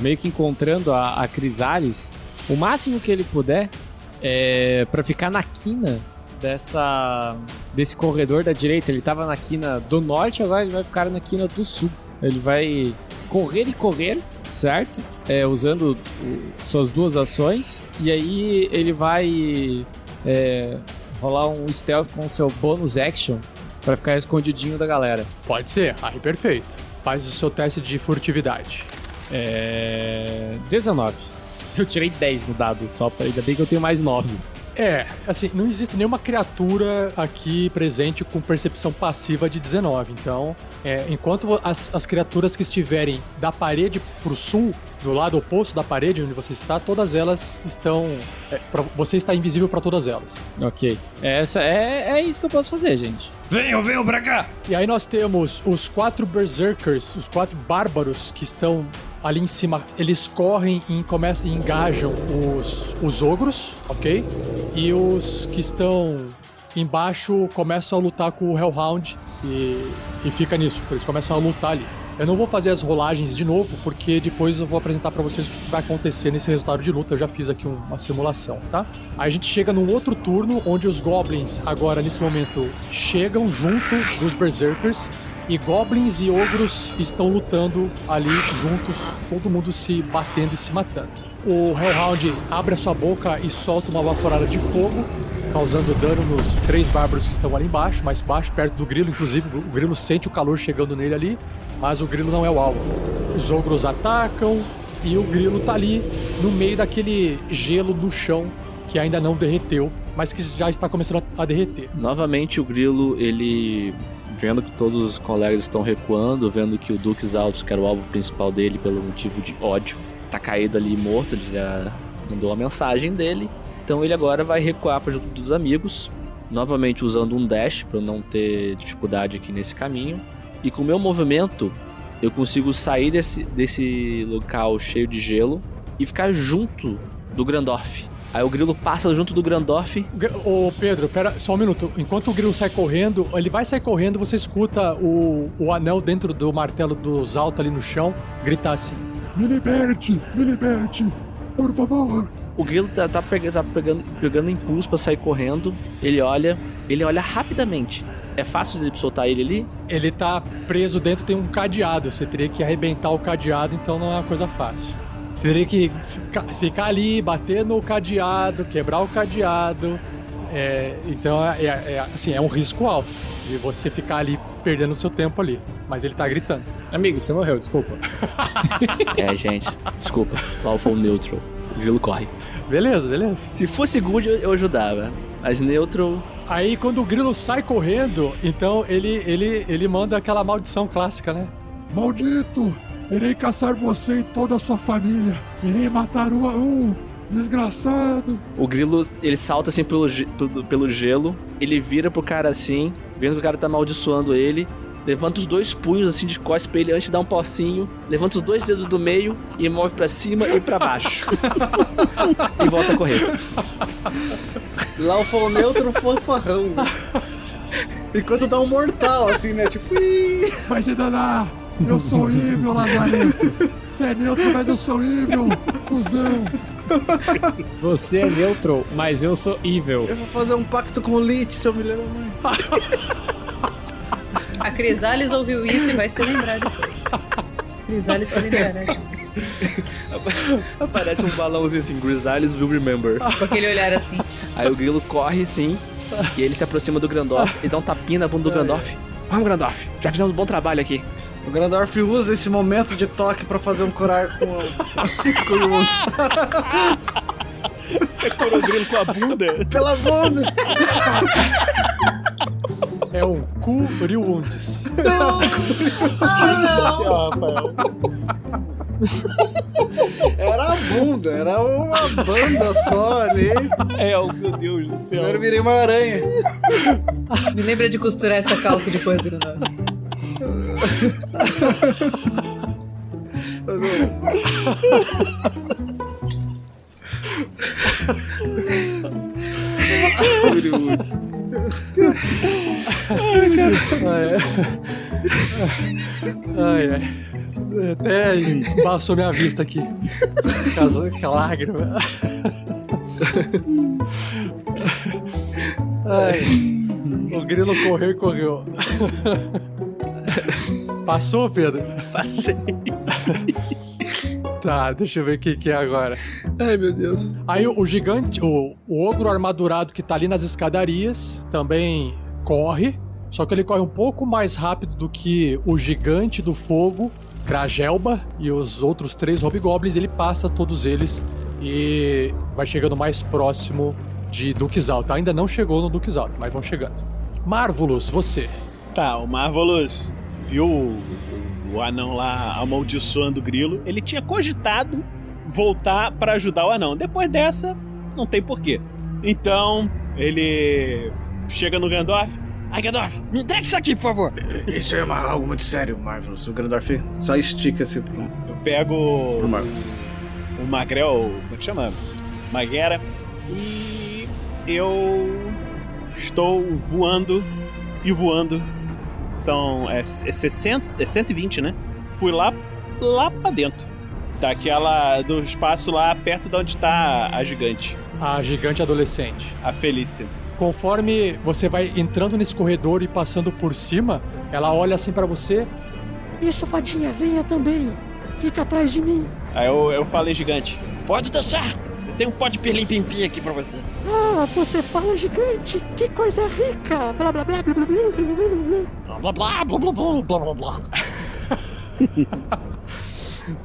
meio que encontrando a, a Crisales. O máximo que ele puder é pra ficar na quina dessa desse corredor da direita. Ele tava na quina do norte, agora ele vai ficar na quina do sul. Ele vai correr e correr, certo? É, usando suas duas ações. E aí ele vai é, rolar um stealth com seu bônus action pra ficar escondidinho da galera. Pode ser, aí perfeito. Faz o seu teste de furtividade. É. 19. Eu tirei 10 no dado só, pra- ainda bem que eu tenho mais 9. É, assim, não existe nenhuma criatura aqui presente com percepção passiva de 19. Então, é, enquanto as, as criaturas que estiverem da parede pro sul, do lado oposto da parede onde você está, todas elas estão. é, pra- você está invisível para todas elas. Ok. Essa é, é isso que eu posso fazer, gente. Venham, venham pra cá! E aí nós temos os quatro berserkers, os quatro bárbaros que estão ali em cima. Eles correm e, começam, engajam os, os ogros, ok? E os que estão embaixo começam a lutar com o Hellhound e, e fica nisso, eles começam a lutar ali. Eu não vou fazer as rolagens de novo, porque depois eu vou apresentar pra vocês o que vai acontecer nesse resultado de luta. Eu já fiz aqui um- uma simulação, tá? Aí a gente chega num outro turno, onde os goblins, agora nesse momento, chegam junto dos berserkers. E goblins e ogros estão lutando ali juntos, todo mundo se batendo e se matando. O Hellhound abre a sua boca e solta uma baforada de fogo, causando dano nos três bárbaros que estão ali embaixo, mais baixo, perto do grilo. Inclusive, o grilo sente o calor chegando nele ali, mas o grilo não é o alvo. Os ogros atacam e o grilo tá ali no meio daquele gelo no chão que ainda não derreteu, mas que já está começando a derreter. Novamente o Grilo, ele vendo que todos os colegas estão recuando, vendo que o Dux Alves, que era o alvo principal dele pelo motivo de ódio, tá caído ali morto, ele já mandou a mensagem dele. Então ele agora vai recuar para junto dos amigos, novamente usando um dash para não ter dificuldade aqui nesse caminho. E com o meu movimento, eu consigo sair desse, desse local cheio de gelo e ficar junto do Grandorf. Aí o grilo passa junto do Grandorf Gr- Ô Pedro, pera só um minuto. Enquanto o grilo sai correndo, ele vai sair correndo, você escuta o, o anel dentro do martelo dos altos ali no chão gritar assim. Me liberte, me liberte, por favor. O grilo tá, tá pega- tá pegando, pegando impulso pra sair correndo. Ele olha, ele olha rapidamente. É fácil de soltar ele ali? Ele tá preso dentro, tem um cadeado. Você teria que arrebentar o cadeado, então não é uma coisa fácil. Você teria que ficar, ficar ali, bater no cadeado, quebrar o cadeado. É, então, é, é- é- assim, é um risco alto de você ficar ali perdendo o seu tempo ali. Mas ele tá gritando. Amigo, você morreu, desculpa. É, gente. Desculpa. Lawful neutral. O grilo corre. Beleza, beleza. Se fosse good, eu, eu ajudava. Mas neutral. Aí quando o grilo sai correndo, então ele, ele, ele manda aquela maldição clássica, né? Maldito! Irei caçar você e toda a sua família. Irei matar um a um. Desgraçado. O grilo, ele salta assim pelo, pelo, gelo. Ele vira pro cara assim, vendo que o cara tá amaldiçoando ele. Levanta os dois punhos assim de costas pra ele antes de dar um pocinho. Levanta os dois dedos do meio e move pra cima e pra baixo. e volta a correr. Lawful neutro, fanfarrão. Enquanto dá um mortal, assim, né? Tipo, "Ih". Vai se danar. Eu sou evil, Lazarento. Você é neutro, mas eu sou evil. Cusão. Você é neutral, mas eu sou evil. eu vou fazer um pacto com o Lich, seu filho da mãe. A Crisales ouviu isso e vai se lembrar depois. Crisales se lembrará disso. Aparece um balãozinho assim, Grisalis will remember. Com aquele olhar assim. Aí o grilo corre sim, e ele se aproxima do Grandorf e dá um tapinha na bunda do Grandorf. Vamos, Grandorf, já fizemos um bom trabalho aqui. O Grandorf usa esse momento de toque pra fazer um curar com, com o Yunts. Você curou o grilo com a bunda? Pela bunda! É um Curiundes. Ah, não! Rafael. Era bunda, era uma banda só ali. É, oh, meu Deus do céu. Agora eu virei uma aranha. Me lembra de costurar essa calça depois, Bruno. Ai, ai. Até passou minha vista aqui. Casou com lágrima. Ai. O grilo correu e correu. Passou, Pedro? Passei. Tá, deixa eu ver o que, que é agora. Ai, meu Deus. Aí o, gigante, o, o ogro armadurado que tá ali nas escadarias também corre. Só que ele corre um pouco mais rápido do que o gigante do fogo, Gragelba, e os outros três hobgoblins. Ele passa todos eles e vai chegando mais próximo de Duques Alto. Ainda não chegou no Duques Alto, mas vão chegando. Marvelous, você. Tá, o Marvelous viu o, o anão lá amaldiçoando o grilo. Ele tinha cogitado voltar pra ajudar o anão. Depois dessa, não tem porquê. Então, ele chega no Gandalf. Ai, Gandalf, me entrega isso aqui, por favor. Isso é uma, algo muito sério, Marvelous. O Grandorf só estica esse pro, Eu pego pro Marvelous. o Magrel, como é que chama? Maguera. E eu estou voando e voando. São. É, é 60. É 120, né? Fui lá, lá pra dentro. Daquela. Do espaço lá perto de onde tá a gigante. A gigante adolescente. A Felícia. Conforme você vai entrando nesse corredor e passando por cima, ela olha assim pra você. Isso, fadinha, venha também. Fica atrás de mim. Aí eu, eu falei, gigante. Pode deixar! Tenho um pó de perlim-pim-pim aqui pra você. Ah, você fala gigante. Que coisa rica. Blá, blá, blá, blá, blá, blá, blá, blá. Blá blá blá blá blá blá blá blá.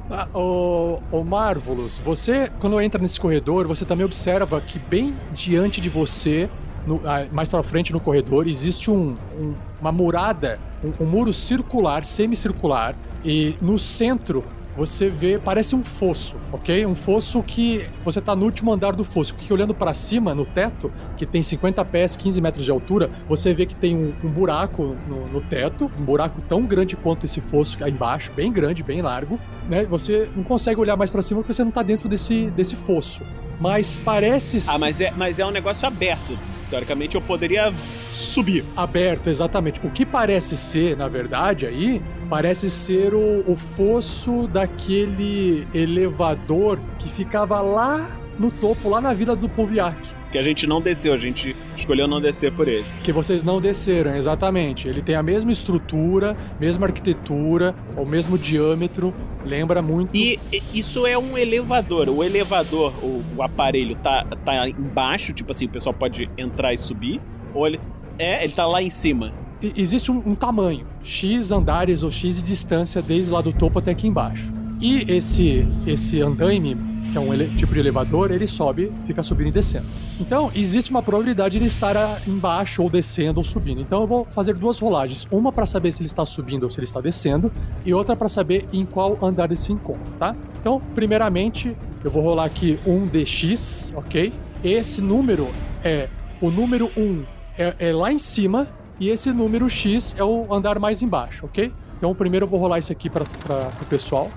Ah, o, o Marvelous, você, quando entra nesse corredor, você também observa que bem diante de você, no- ah, mais pra frente no corredor, existe um, um- uma murada, um, um muro circular, semicircular, e no centro você vê, parece um fosso, ok? Um fosso que você tá no último andar do fosso, porque olhando pra cima, no teto, que tem 50 pés, 15 metros de altura, você vê que tem um, um buraco no, no teto, um buraco tão grande quanto esse fosso aí embaixo, bem grande, bem largo, né? Você não consegue olhar mais pra cima porque você não tá dentro desse, desse fosso. Mas parece Ah, mas é, mas é um negócio aberto. Teoricamente eu poderia subir. aberto, exatamente. O que parece ser, na verdade, aí, parece ser o, o fosso daquele elevador que ficava lá no topo, lá na vila do Poviac. Que a gente não desceu, a gente escolheu não descer por ele. Que vocês não desceram, exatamente. Ele tem a mesma estrutura, mesma arquitetura, o mesmo diâmetro, lembra muito. E isso é um elevador. O elevador, o, o aparelho tá, tá embaixo, tipo assim, o pessoal pode entrar e subir. Ou ele. É, ele tá lá em cima. E- existe um, um tamanho, X andares ou X de distância desde lá do topo até aqui embaixo. E esse esse andaime, que é um tipo de elevador, ele sobe, fica subindo e descendo. Então, existe uma probabilidade de ele estar embaixo ou descendo ou subindo. Então, eu vou fazer duas rolagens, uma para saber se ele está subindo ou se ele está descendo, e outra para saber em qual andar ele se encontra, tá? Então, primeiramente, eu vou rolar aqui um DX, ok? Esse número é o número 1 é, é lá em cima e esse número X é o andar mais embaixo, ok? Então primeiro eu vou rolar isso aqui para o pessoal,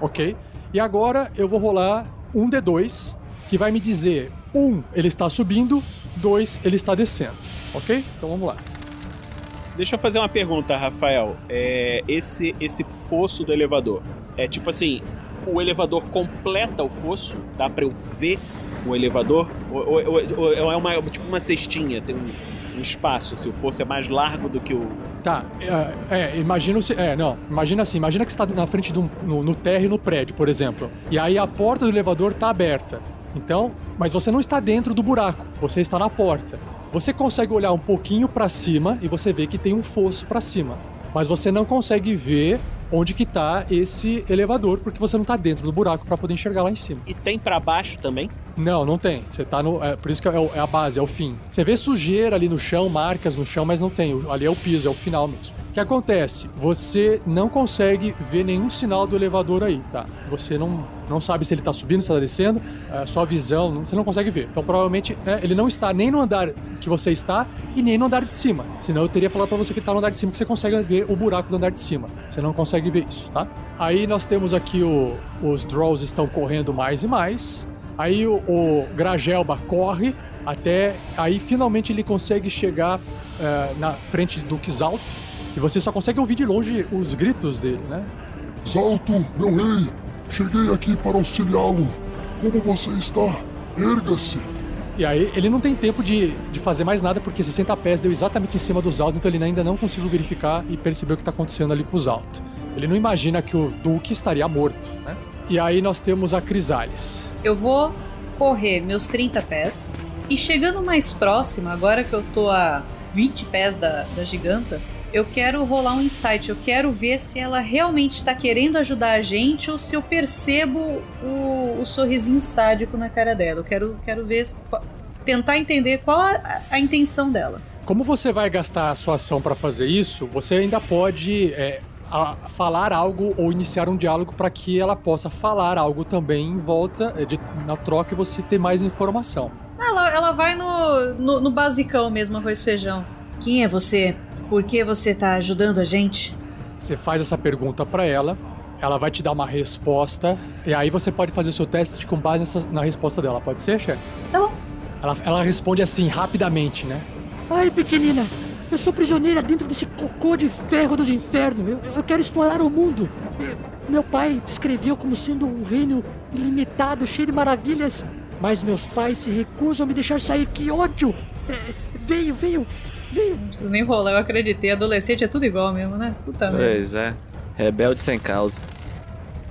ok? E agora eu vou rolar um D2 que vai me dizer um ele está subindo, dois ele está descendo, ok? Então vamos lá. Deixa eu fazer uma pergunta, Rafael. É, esse, esse fosso do elevador. É tipo assim, o elevador completa o fosso? Dá pra eu ver o elevador? Ou, ou- ou- ou é uma, tipo uma cestinha, tem um, um espaço, se o fosso é mais largo do que o. Tá, é, é, imagina se. É, não, imagina assim, imagina que você está na frente de um, no, no térreo no prédio, por exemplo. E aí a porta do elevador tá aberta. Então, mas você não está dentro do buraco, você está na porta. Você consegue olhar um pouquinho para cima e você vê que tem um fosso para cima. Mas você não consegue ver onde que tá esse elevador, porque você não tá dentro do buraco para poder enxergar lá em cima. E tem pra baixo também? Não, não tem. Você tá no. É, por isso que é, é a base, é o fim. Você vê sujeira ali no chão, marcas no chão, mas não tem. Ali é o piso, é o final mesmo. O que acontece? Você não consegue ver nenhum sinal do elevador aí, tá? Você não, não sabe se ele tá subindo, se tá descendo, a sua visão, você não consegue ver. Então provavelmente né, ele não está nem no andar que você está e nem no andar de cima. Senão eu teria falado pra você que tá no andar de cima, que você consegue ver o buraco do andar de cima. Você não consegue ver isso, tá? Aí nós temos aqui o, os Draws estão correndo mais e mais. Aí o, o Gragelba corre até. Aí finalmente ele consegue chegar eh, na frente do Kizalto. E você só consegue ouvir de longe os gritos dele, né? Salto, meu rei! Cheguei aqui para auxiliá-lo. Como você está? Erga-se! E aí ele não tem tempo de, de fazer mais nada, porque 60 pés deu exatamente em cima dos Alto, então ele ainda não conseguiu verificar e perceber o que está acontecendo ali com os Alto. Ele não imagina que o Duque estaria morto, né? E aí nós temos a Crisales. Eu vou correr meus 30 pés. E chegando mais próximo, agora que eu tô a 20 pés da, da giganta, eu quero rolar um insight. Eu quero ver se ela realmente está querendo ajudar a gente ou se eu percebo o, o sorrisinho sádico na cara dela. Eu quero, quero ver, tentar entender qual a, a intenção dela. Como você vai gastar a sua ação para fazer isso, você ainda pode é, falar algo ou iniciar um diálogo para que ela possa falar algo também em volta, é, de- na troca e você ter mais informação. Ela, ela vai no, no, no basicão mesmo, arroz e feijão. Quem é você? Por que você tá ajudando a gente? Você faz essa pergunta para ela, ela vai te dar uma resposta, e aí você pode fazer o seu teste com base nessa- na resposta dela. Pode ser, chefe? Tá bom. Ela, ela responde assim, rapidamente, né? Ai, pequenina, eu sou prisioneira dentro desse cocô de ferro dos infernos. Eu, eu quero explorar o mundo. Meu pai descreveu como sendo um reino ilimitado, cheio de maravilhas. Mas meus pais se recusam a me deixar sair. Que ódio! É, veio, veio, veio. Não preciso nem rolar, eu acreditei. Adolescente é tudo igual mesmo, né? Puta merda. Pois é. Rebelde sem causa.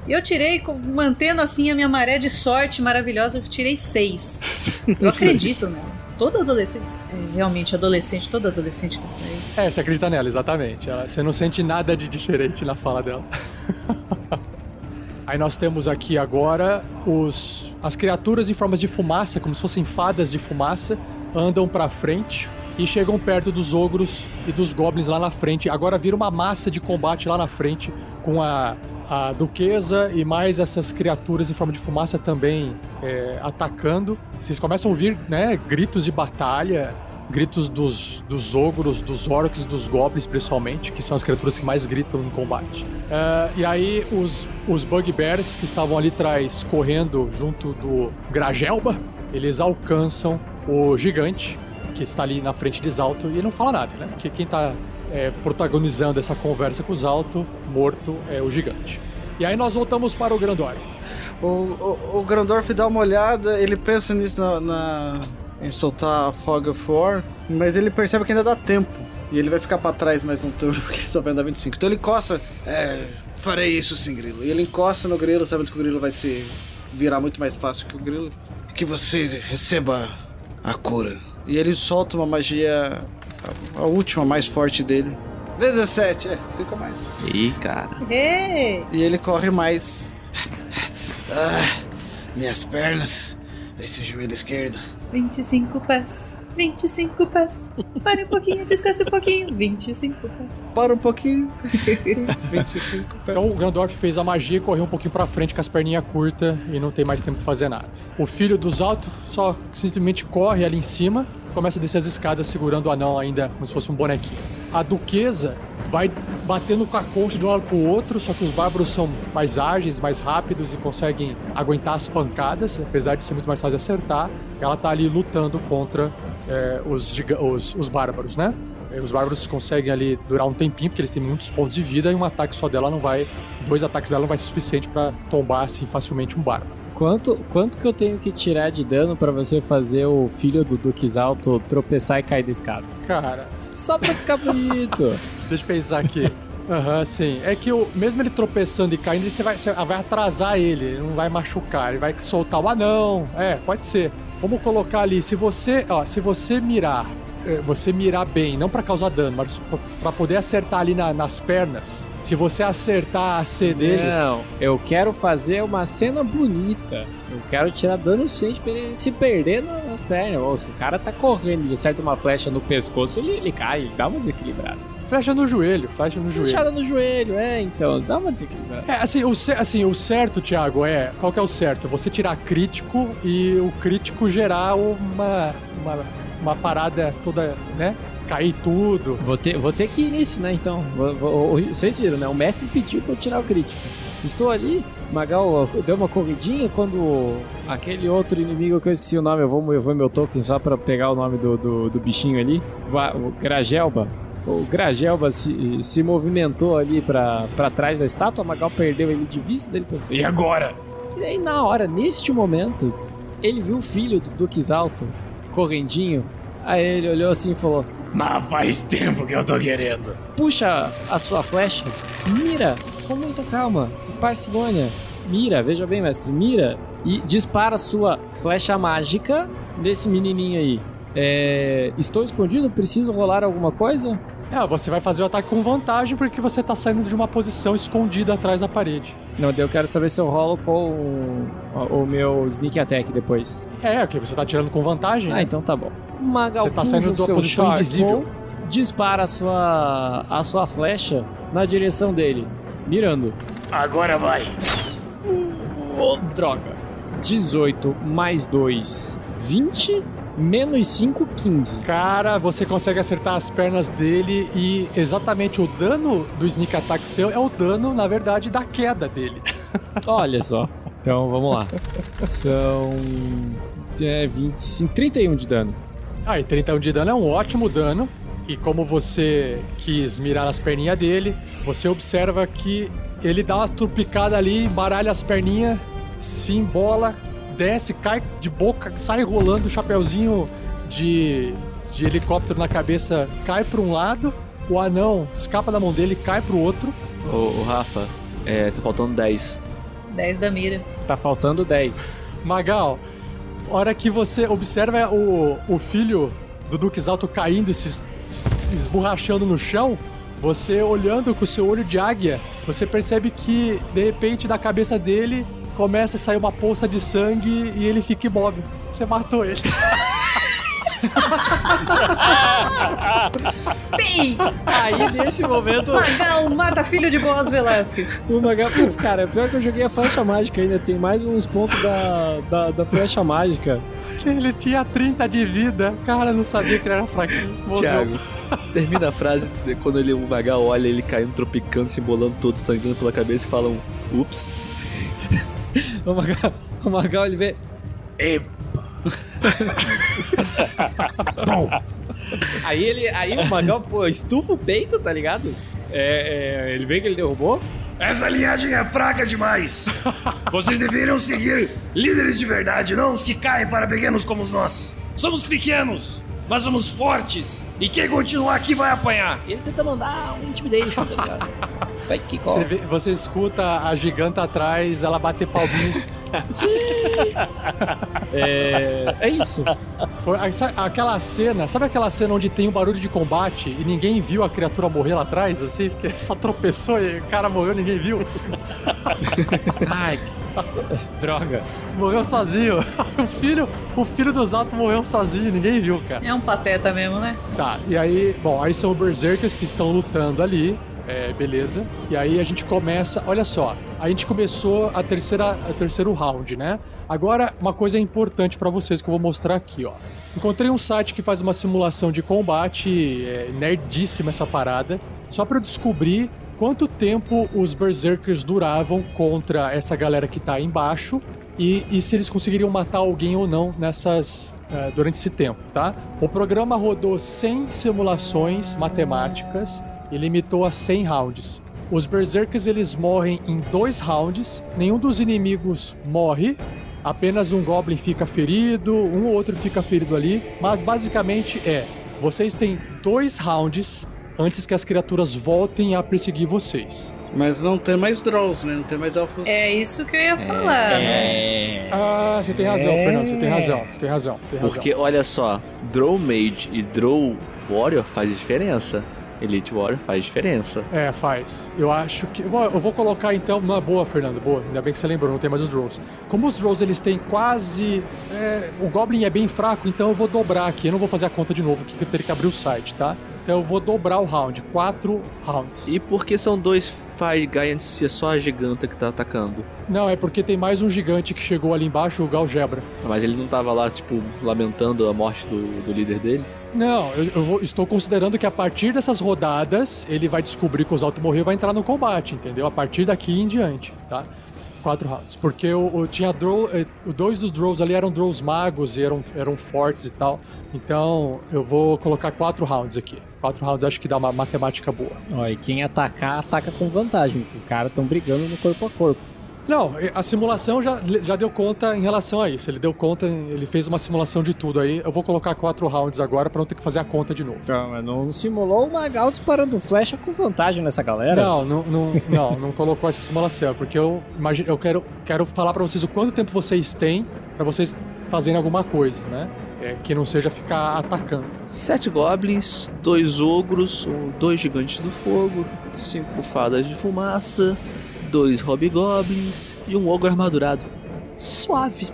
E eu tirei, mantendo assim a minha maré de sorte maravilhosa, eu tirei seis. Eu acredito nela. Todo adolescente. É, realmente, adolescente, todo adolescente que sai. É, você acredita nela, exatamente. Ela- você não sente nada de diferente na fala dela. Aí nós temos aqui agora os as criaturas em formas de fumaça, como se fossem fadas de fumaça, andam pra frente e chegam perto dos ogros e dos goblins lá na frente. Agora vira uma massa de combate lá na frente com a, a duquesa e mais essas criaturas em forma de fumaça também é, atacando. Vocês começam a ouvir né, gritos de batalha, gritos dos, dos ogros, dos orcs, dos goblins principalmente, que são as criaturas que mais gritam em combate. É, e aí os, os bugbears que estavam ali atrás correndo junto do Gragelba, eles alcançam o gigante que está ali na frente de Zalto e não fala nada, né? Porque quem tá é, protagonizando essa conversa com o Zalto, morto, é o gigante. E aí nós voltamos para o Grandorf. O, o, o Grandorf dá uma olhada, ele pensa nisso na, na- em soltar a Fog of War, mas ele percebe que ainda dá tempo. E ele vai ficar pra trás mais um turno, porque ele só vai andar 25. Então ele encosta. É, farei isso sim, Grilo. E ele encosta no Grilo, sabendo que o Grilo vai se virar muito mais fácil que o Grilo. Que você receba a cura. E ele solta uma magia, a, a última mais forte dele. 17, é, 5 a mais. Ih, cara. E ele corre mais. Ah, minhas pernas. Esse joelho esquerdo. 25 pés. 25 pés. Pare um pouquinho, descanse um pouquinho. 25 pés. Para um pouquinho. 25 pés. Então o Grandorf fez a magia, correu um pouquinho pra frente com as perninhas curtas e não tem mais tempo de fazer nada. O filho dos altos só simplesmente corre ali em cima, começa a descer as escadas segurando o anão ainda como se fosse um bonequinho. A duquesa vai batendo com a concha de um lado pro outro, só que os bárbaros são mais ágeis, mais rápidos e conseguem aguentar as pancadas, apesar de ser muito mais fácil acertar. Ela tá ali lutando contra é, os, os, os bárbaros, né? É, Os bárbaros conseguem ali durar um tempinho, porque eles têm muitos pontos de vida, e um ataque só dela não vai. Dois ataques dela não vai ser suficiente pra tombar assim facilmente um bárbaro. Quanto, quanto que eu tenho que tirar de dano pra você fazer o filho do Duque Alto tropeçar e cair da escada? Cara, Só pra ficar bonito. deixa eu pensar aqui. Aham, sim. É que o, mesmo ele tropeçando e caindo, você vai, você vai atrasar ele, ele não vai machucar, ele vai soltar o anão. É, pode ser. Vamos colocar ali, se você, ó, se você mirar você mirar bem, não pra causar dano, mas pra- pra poder acertar ali na- nas pernas. Se você acertar a C dele, Não, eu quero fazer uma cena bonita. Eu quero tirar dano suficiente pra ele se perder nas pernas. Ou se o cara tá correndo e ele acerta uma flecha no pescoço, ele, ele cai, ele dá uma desequilibrada. flecha no joelho, flecha no joelho. Flechada no joelho, é, então, dá uma desequilibrada. É, assim o, assim, o certo, Thiago, é. Qual que é o certo? Você tirar crítico e o crítico gerar uma, uma, uma parada toda, né? Cair tudo. Vou ter, vou ter que ir nisso, né, então. Vou- vou- vocês viram, né? O mestre pediu pra eu tirar o crítico. Estou ali, Magal deu uma corridinha quando aquele outro inimigo que eu esqueci o nome, eu vou mover meu token só pra pegar o nome do, do, do bichinho ali, o, Gragelba. O Gragelba se, se movimentou ali pra trás da estátua, Magal perdeu ele de vista dele pensou, e agora? E aí na hora, neste momento, ele viu o filho do Duque Exalto correndinho, aí ele olhou assim e falou, mas faz tempo que eu tô querendo. Puxa a sua flecha, mira com muita calma, parcimônia. Mira, veja bem, mestre, mira e dispara sua flecha mágica nesse menininho aí. É, estou escondido? Preciso rolar alguma coisa? É, você vai fazer o ataque com vantagem porque você tá saindo de uma posição escondida atrás da parede. Não, eu quero saber se eu rolo com o, o meu sneak attack depois. É, ok, você tá tirando com vantagem. Ah, né? então tá bom. Magal Você tá saindo de uma posição invisível. Dispara a sua, a sua flecha na direção dele, mirando. Agora vai. Oh, droga. 18 mais 2, 20. Menos 5, 15. Cara, você consegue acertar as pernas dele e exatamente o dano do sneak attack seu é o dano, na verdade, da queda dele. Olha só. Então vamos lá. São. É, 25, 31 de dano. Ah, e 31 de dano é um ótimo dano. E como você quis mirar as perninhas dele, você observa que ele dá uma trupicada ali, embaralha as perninhas, se embola, desce, cai de boca, sai rolando o chapeuzinho de, de helicóptero na cabeça, cai para um lado, o anão escapa da mão dele, cai pro outro. Ô, ô, Rafa, é, tá faltando 10. 10 da mira. Tá faltando 10. Magal, hora que você observa o, o filho do Duque Alto caindo e se es- es- esborrachando no chão, você olhando com o seu olho de águia, você percebe que de repente da cabeça dele começa a sair uma poça de sangue e ele fica imóvel. Você matou ele. Bem, Aí nesse momento. Magal mata filho de Boas Velasquez. O Magal, putz, cara, pior que eu joguei a flecha mágica ainda, tem mais uns pontos da, da, da flecha mágica. Ele tinha 30 de vida. Cara, não sabia que ele era fraquinho. Thiago, termina a frase quando ele, o Magal olha ele caindo, tropicando, se embolando todo, sangrando pela cabeça e fala um ups. O Magal, o Magal ele vê. Bom. Aí ele. Aí o Magal, pô, estufa o peito, tá ligado? É, é, ele vê que ele derrubou. Essa linhagem é fraca demais. Vocês deveriam seguir líderes de verdade, não os que caem para pequenos como nós. Somos pequenos, mas somos fortes. E quem continuar aqui vai apanhar. Ele tenta mandar um intimidation, tá ligado? Vai que Você, vê- você escuta a giganta atrás, ela bater palminhos. É, é isso. Foi aquela cena, sabe aquela cena onde tem um barulho de combate e ninguém viu a criatura morrer lá atrás, assim? Porque só tropeçou e o cara morreu ninguém viu. Ai, droga. Morreu sozinho. O filho, o filho dos altos morreu sozinho, ninguém viu, cara. É um pateta mesmo, né? Tá, e aí, bom, aí são Berserkers que estão lutando ali. É, beleza. E aí a gente começa, olha só, a gente começou a terceira, a terceiro round, né? Agora, uma coisa importante pra vocês que eu vou mostrar aqui, ó. Encontrei um site que faz uma simulação de combate, é nerdíssima essa parada, só eu descobrir quanto tempo os Berserkers duravam contra essa galera que tá aí embaixo e, e se eles conseguiriam matar alguém ou não nessas eh, durante esse tempo, tá? O programa rodou 100 simulações matemáticas e limitou a 100 rounds. Os Berserkers eles morrem em dois rounds, nenhum dos inimigos morre, apenas um Goblin fica ferido, um ou outro fica ferido ali, mas basicamente é: vocês têm dois rounds antes que as criaturas voltem a perseguir vocês. Mas não tem mais Drolls, né? Não tem mais elfos. É isso que eu ia falar. É. Ah, você tem razão, Fernando, você tem razão, você tem razão, tem razão. Porque, olha só, Drow Mage e Drow Warrior faz diferença. Elite Warrior faz diferença. É, faz. Eu acho que. Bom, eu vou colocar então. Uma boa, Fernando, boa. Ainda bem que você lembrou, não tem mais os Rolls. Como os Rolls eles têm quase. é, o Goblin é bem fraco, então eu vou dobrar aqui. Eu não vou fazer a conta de novo, que eu teria que abrir o site, tá? Então eu vou dobrar o round. Quatro rounds. E por que são dois Fire Giants se é só a giganta que tá atacando? Não, é porque tem mais um gigante que chegou ali embaixo, o Galgebra. Mas ele não tava lá, tipo, lamentando a morte do, do líder dele? Não, eu, eu vou- estou considerando que a partir dessas rodadas ele vai descobrir que o Zalto morreu e vai entrar no combate, entendeu? A partir daqui em diante, tá? Quatro rounds. Porque eu, eu tinha draw, eh, dois dos draws ali eram draws magos e eram, eram fortes e tal. Então eu vou colocar quatro rounds aqui. Quatro rounds acho que dá uma matemática boa. Ó, e quem atacar, ataca com vantagem. Os caras estão brigando no corpo a corpo. Não, a simulação já, já deu conta em relação a isso. Ele deu conta, ele fez uma simulação de tudo aí. Eu vou colocar quatro rounds agora pra não ter que fazer a conta de novo. Então, mas não simulou o Magal disparando flecha com vantagem nessa galera? Não, não, não, não, não colocou essa simulação, porque eu imagino, eu quero, quero falar pra vocês o quanto tempo vocês têm pra vocês fazerem alguma coisa, né? É, que não seja ficar atacando. Sete goblins, dois ogros, dois gigantes do fogo, cinco fadas de fumaça, dois hobgoblins e um ogro armadurado. Suave,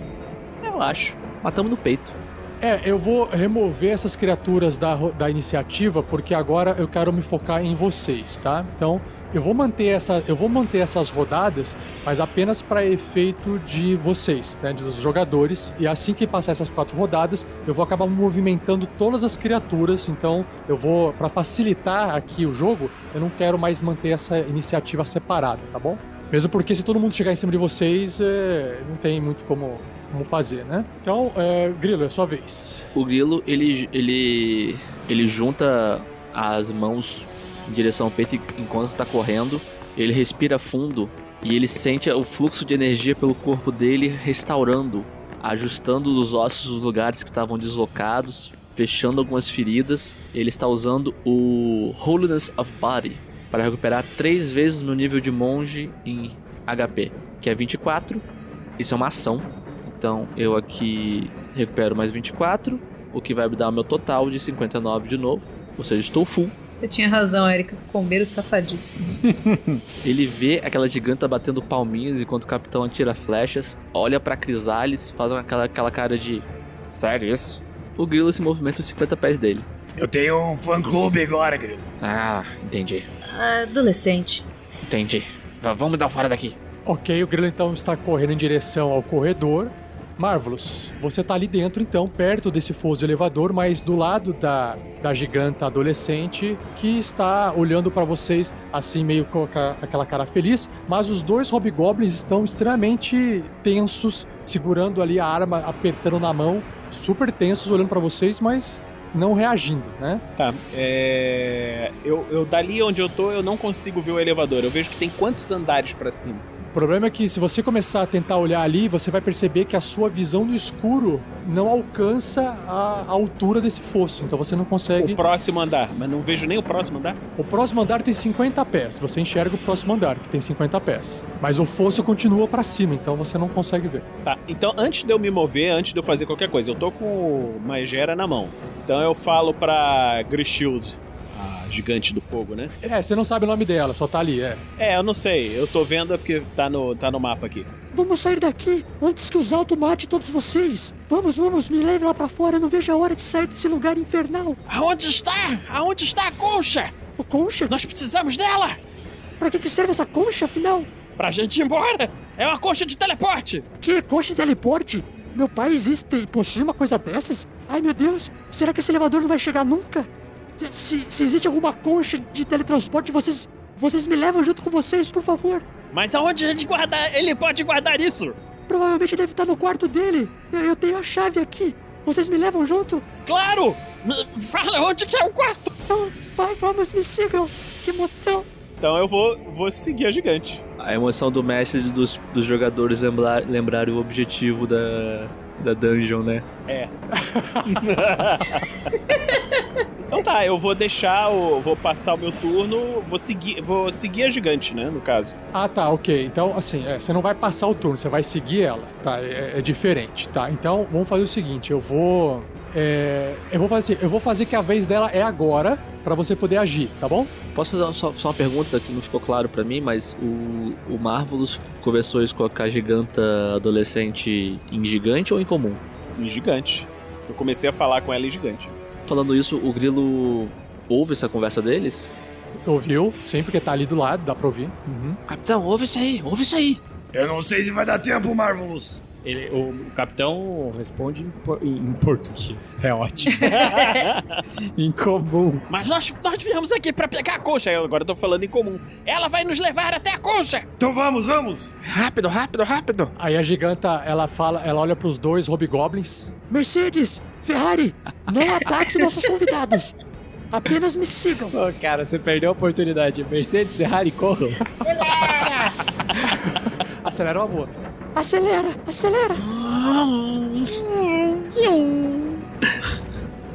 eu acho. Matamos no peito. É, eu vou remover essas criaturas da, da iniciativa porque agora eu quero me focar em vocês, tá? Então, eu vou manter essa, eu vou manter essas rodadas, mas apenas para efeito de vocês, né, dos jogadores. E assim que passar essas quatro rodadas, eu vou acabar movimentando todas as criaturas. Então, eu vou para facilitar aqui o jogo, eu não quero mais manter essa iniciativa separada, tá bom? Mesmo porque se todo mundo chegar em cima de vocês, é, não tem muito como, como fazer, né? Então, é, Grilo, é sua vez. O grilo, ele, ele, ele junta as mãos em direção ao peito enquanto tá correndo. Ele respira fundo e ele sente o fluxo de energia pelo corpo dele restaurando, ajustando os ossos os lugares que estavam deslocados, fechando algumas feridas. Ele está usando o Holiness of Body para recuperar três vezes no nível de monge em HP, que é 24. Isso é uma ação. Então eu aqui recupero mais 24, o que vai me dar o meu total de 59 de novo. Ou seja, estou full. Você tinha razão, Erika. Combeiro safadíssimo. Ele vê aquela giganta batendo palminhas enquanto o capitão atira flechas, olha pra Crisales, faz aquela, aquela cara de. Sério isso? O grilo se movimenta os 50 pés dele. Eu tenho um fã-clube agora, Grilo. Ah, entendi. Adolescente. Entendi. V- vamos dar fora daqui. Ok, o Grilo então está correndo em direção ao corredor. Marvelous, você tá ali dentro então, perto desse foso elevador, mas do lado da, da giganta adolescente que está olhando para vocês assim meio com aquela cara feliz, mas os dois hobgoblins estão extremamente tensos, segurando ali a arma, apertando na mão, super tensos olhando para vocês, mas não reagindo, né? Tá, é. Eu, eu dali onde eu tô, eu não consigo ver o elevador. Eu vejo que tem quantos andares pra cima? O problema é que se você começar a tentar olhar ali, você vai perceber que a sua visão no escuro não alcança a altura desse fosso. Então você não consegue. O próximo andar, mas não vejo nem o próximo andar. O próximo andar tem 50 pés. Você enxerga o próximo andar, que tem 50 pés. Mas o fosso continua pra cima, então você não consegue ver. Tá, então antes de eu me mover, antes de eu fazer qualquer coisa, eu tô com o Magera na mão. Então eu falo pra Grishield, gigante do fogo, né? É, você não sabe o nome dela, só tá ali, é. É, eu não sei, eu tô vendo é porque tá no, tá no mapa aqui. Vamos sair daqui antes que os altos mate todos vocês. Vamos, vamos, me leve lá pra fora. Eu não vejo a hora de sair desse lugar infernal. Aonde está? Aonde está a concha? O concha? Nós precisamos dela! Pra que, que serve essa concha, afinal? Pra gente ir embora! É uma concha de teleporte! Que? Concha de teleporte? Meu pai existe e possui uma coisa dessas? Ai, meu Deus. Será que esse elevador não vai chegar nunca? Se, se existe alguma concha de teletransporte, vocês... Vocês me levam junto com vocês, por favor. Mas aonde a gente guardar? Ele pode guardar isso? Provavelmente deve estar no quarto dele. Eu, eu tenho a chave aqui. Vocês me levam junto? Claro! Me fala onde que é o quarto! Então, vai, vamos, me sigam. Que emoção. Então eu vou, vou seguir a gigante. A emoção do mestre e dos, dos jogadores lembrar, lembrarem o objetivo da, da dungeon, né? É. Então tá, eu vou deixar, o, vou passar o meu turno, vou seguir, vou seguir a gigante, né, no caso. Ah, tá, ok. Então, assim, é, você não vai passar o turno, você vai seguir ela, tá? É, é diferente, tá? Então, vamos fazer o seguinte, eu vou... é, eu vou fazer assim, eu vou fazer que a vez dela é agora, pra você poder agir, tá bom? Posso fazer só, só uma pergunta que não ficou claro pra mim, mas o, o Marvelous conversou isso com a giganta adolescente em gigante ou em comum? Em gigante. Eu comecei a falar com ela em gigante. Falando isso, o Grilo ouve essa conversa deles? Ouviu? Sim, porque tá ali do lado, dá pra ouvir. Uhum. Capitão, ouve isso aí, ouve isso aí. Eu não sei se vai dar tempo, Marvelous. Ele- o, o capitão responde em, em português. É ótimo. em comum. Mas nós, nós viemos aqui pra pegar a concha. Eu agora tô falando em comum. Ela vai nos levar até a concha. Então vamos, vamos. Rápido, rápido, rápido. Aí a giganta, ela fala, ela olha pros dois hobgoblins. Mercedes, Ferrari, não ataque nossos convidados. Apenas me sigam. Ô, cara, você perdeu a oportunidade. Mercedes, Ferrari, corram. Acelera uma boa. Acelera, acelera.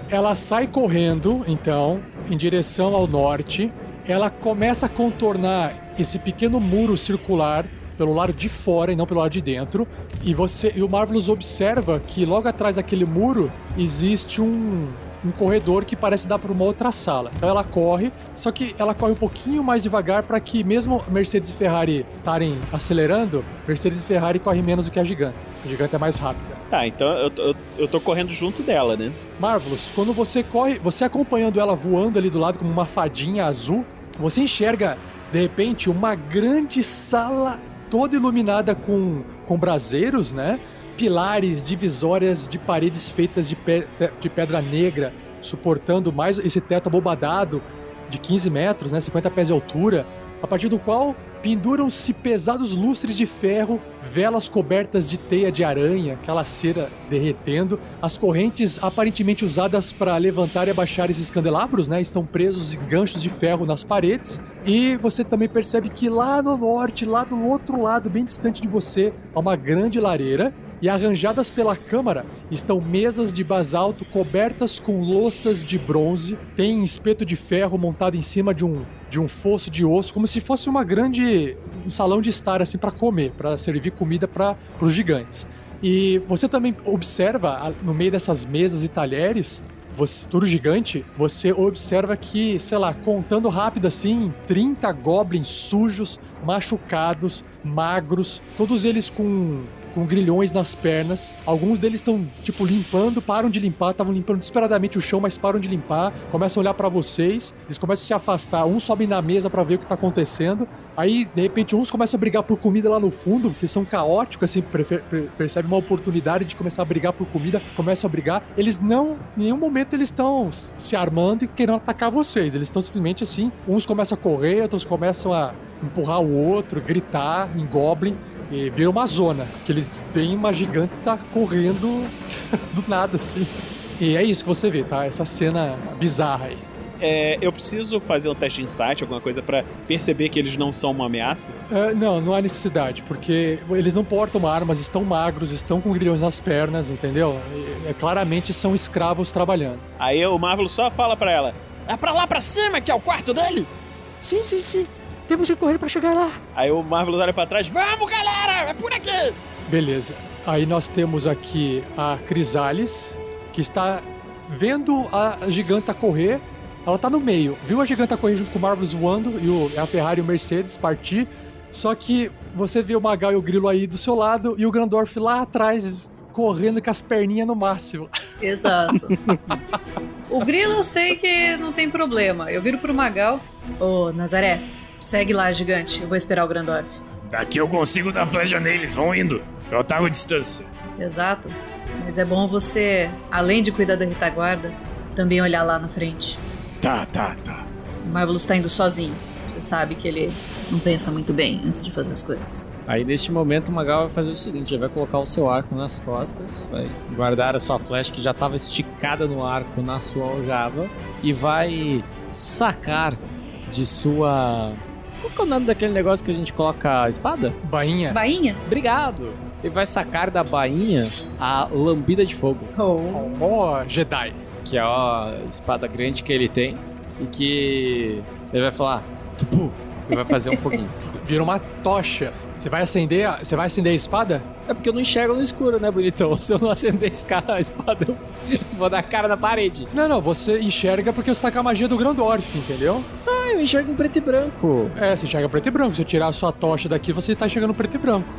Ela sai correndo, então, em direção ao norte. Ela começa a contornar esse pequeno muro circular pelo lado de fora e não pelo lado de dentro. E você e o Marvelous observa que logo atrás daquele muro existe um, um corredor que parece dar para uma outra sala. Então ela corre, só que ela corre um pouquinho mais devagar para que mesmo Mercedes e Ferrari estarem acelerando, Mercedes e Ferrari correm menos do que a gigante. A gigante é mais rápida. Tá, então eu, eu, eu tô correndo junto dela, né? Marvelous, quando você corre, você acompanhando ela voando ali do lado como uma fadinha azul, você enxerga de repente uma grande sala toda iluminada com, com braseiros, né? Pilares divisórias de paredes feitas de, pe- de pedra negra, suportando mais esse teto abobadado de 15 metros, né? 50 pés de altura, a partir do qual penduram-se pesados lustres de ferro, velas cobertas de teia de aranha, aquela cera derretendo, as correntes aparentemente usadas para levantar e abaixar esses candelabros, né, estão presos em ganchos de ferro nas paredes. E você também percebe que lá no norte, lá do outro lado, bem distante de você, há uma grande lareira e arranjadas pela câmara estão mesas de basalto cobertas com louças de bronze, tem espeto de ferro montado em cima de um de um fosso de osso, como se fosse uma grande um salão de estar assim para comer, para servir comida para os gigantes. E você também observa no meio dessas mesas e talheres você, tudo gigante, você observa que, sei lá, contando rápido assim, 30 goblins sujos, machucados, magros, todos eles com com grilhões nas pernas. Alguns deles estão, tipo, limpando, param de limpar, estavam limpando desesperadamente o chão, mas param de limpar, começam a olhar pra vocês, eles começam a se afastar, uns sobem na mesa pra ver o que tá acontecendo. Aí, de repente, uns começam a brigar por comida lá no fundo, porque são caóticos, assim, percebem uma oportunidade de começar a brigar por comida, começam a brigar. Eles não, em nenhum momento eles estão se armando e querendo atacar vocês. Eles estão simplesmente assim, uns começam a correr, outros começam a empurrar o outro, gritar em goblin. E vira uma zona, que eles veem uma gigante tá correndo do nada, assim. E é isso que você vê, tá? Essa cena bizarra aí. É, eu preciso fazer um teste de insight, alguma coisa pra perceber que eles não são uma ameaça? É, não, não há necessidade, porque eles não portam armas, estão magros, estão com grilhões nas pernas, entendeu? E, é, claramente são escravos trabalhando. Aí o Marvel só fala pra ela: É pra lá pra cima que é o quarto dele? Sim, sim, sim. Temos que correr para chegar lá. Aí o Marvel olha pra trás: Vamos, galera! É por aqui! Beleza. Aí nós temos aqui a Crisales, que está vendo a giganta correr. Ela tá no meio. Viu a giganta correr junto com o Marvelous voando e o, a Ferrari e o Mercedes partir. Só que você vê o Magal e o Grilo aí do seu lado e o Grandorf lá atrás, correndo com as perninhas no máximo. Exato. o grilo eu sei que não tem problema. Eu viro pro Magal. Ô, Nazaré, segue lá, gigante. Eu vou esperar o Grandorf. Daqui eu consigo dar flecha neles, vão indo. Eu ataco a distância. Exato. Mas é bom você, além de cuidar da retaguarda, também olhar lá na frente. Tá, tá, tá. O Marvelous tá indo sozinho. Você sabe que ele não pensa muito bem antes de fazer as coisas. Aí neste momento o Magal vai fazer o seguinte: ele vai colocar o seu arco nas costas, vai guardar a sua flecha que já estava esticada no arco na sua aljava e vai sacar de sua. Qual que é o nome daquele negócio que a gente coloca a espada? Bainha. Bainha? Obrigado! Ele vai sacar da bainha a lambida de fogo. Oh. Ó, Jedi. que é a espada grande que ele tem e que ele vai falar, tupu, e vai fazer um foguinho. Vira uma tocha. Você vai acender a, você vai acender a espada? É porque eu não enxergo no escuro, né, bonitão? Se eu não acender a espada, eu vou dar cara na parede. Não, não, você enxerga porque você tá com a magia do Grandorf, entendeu? Ah, eu enxergo em preto e branco. É, você enxerga preto e branco. Se eu tirar a sua tocha daqui, você tá enxergando preto e branco.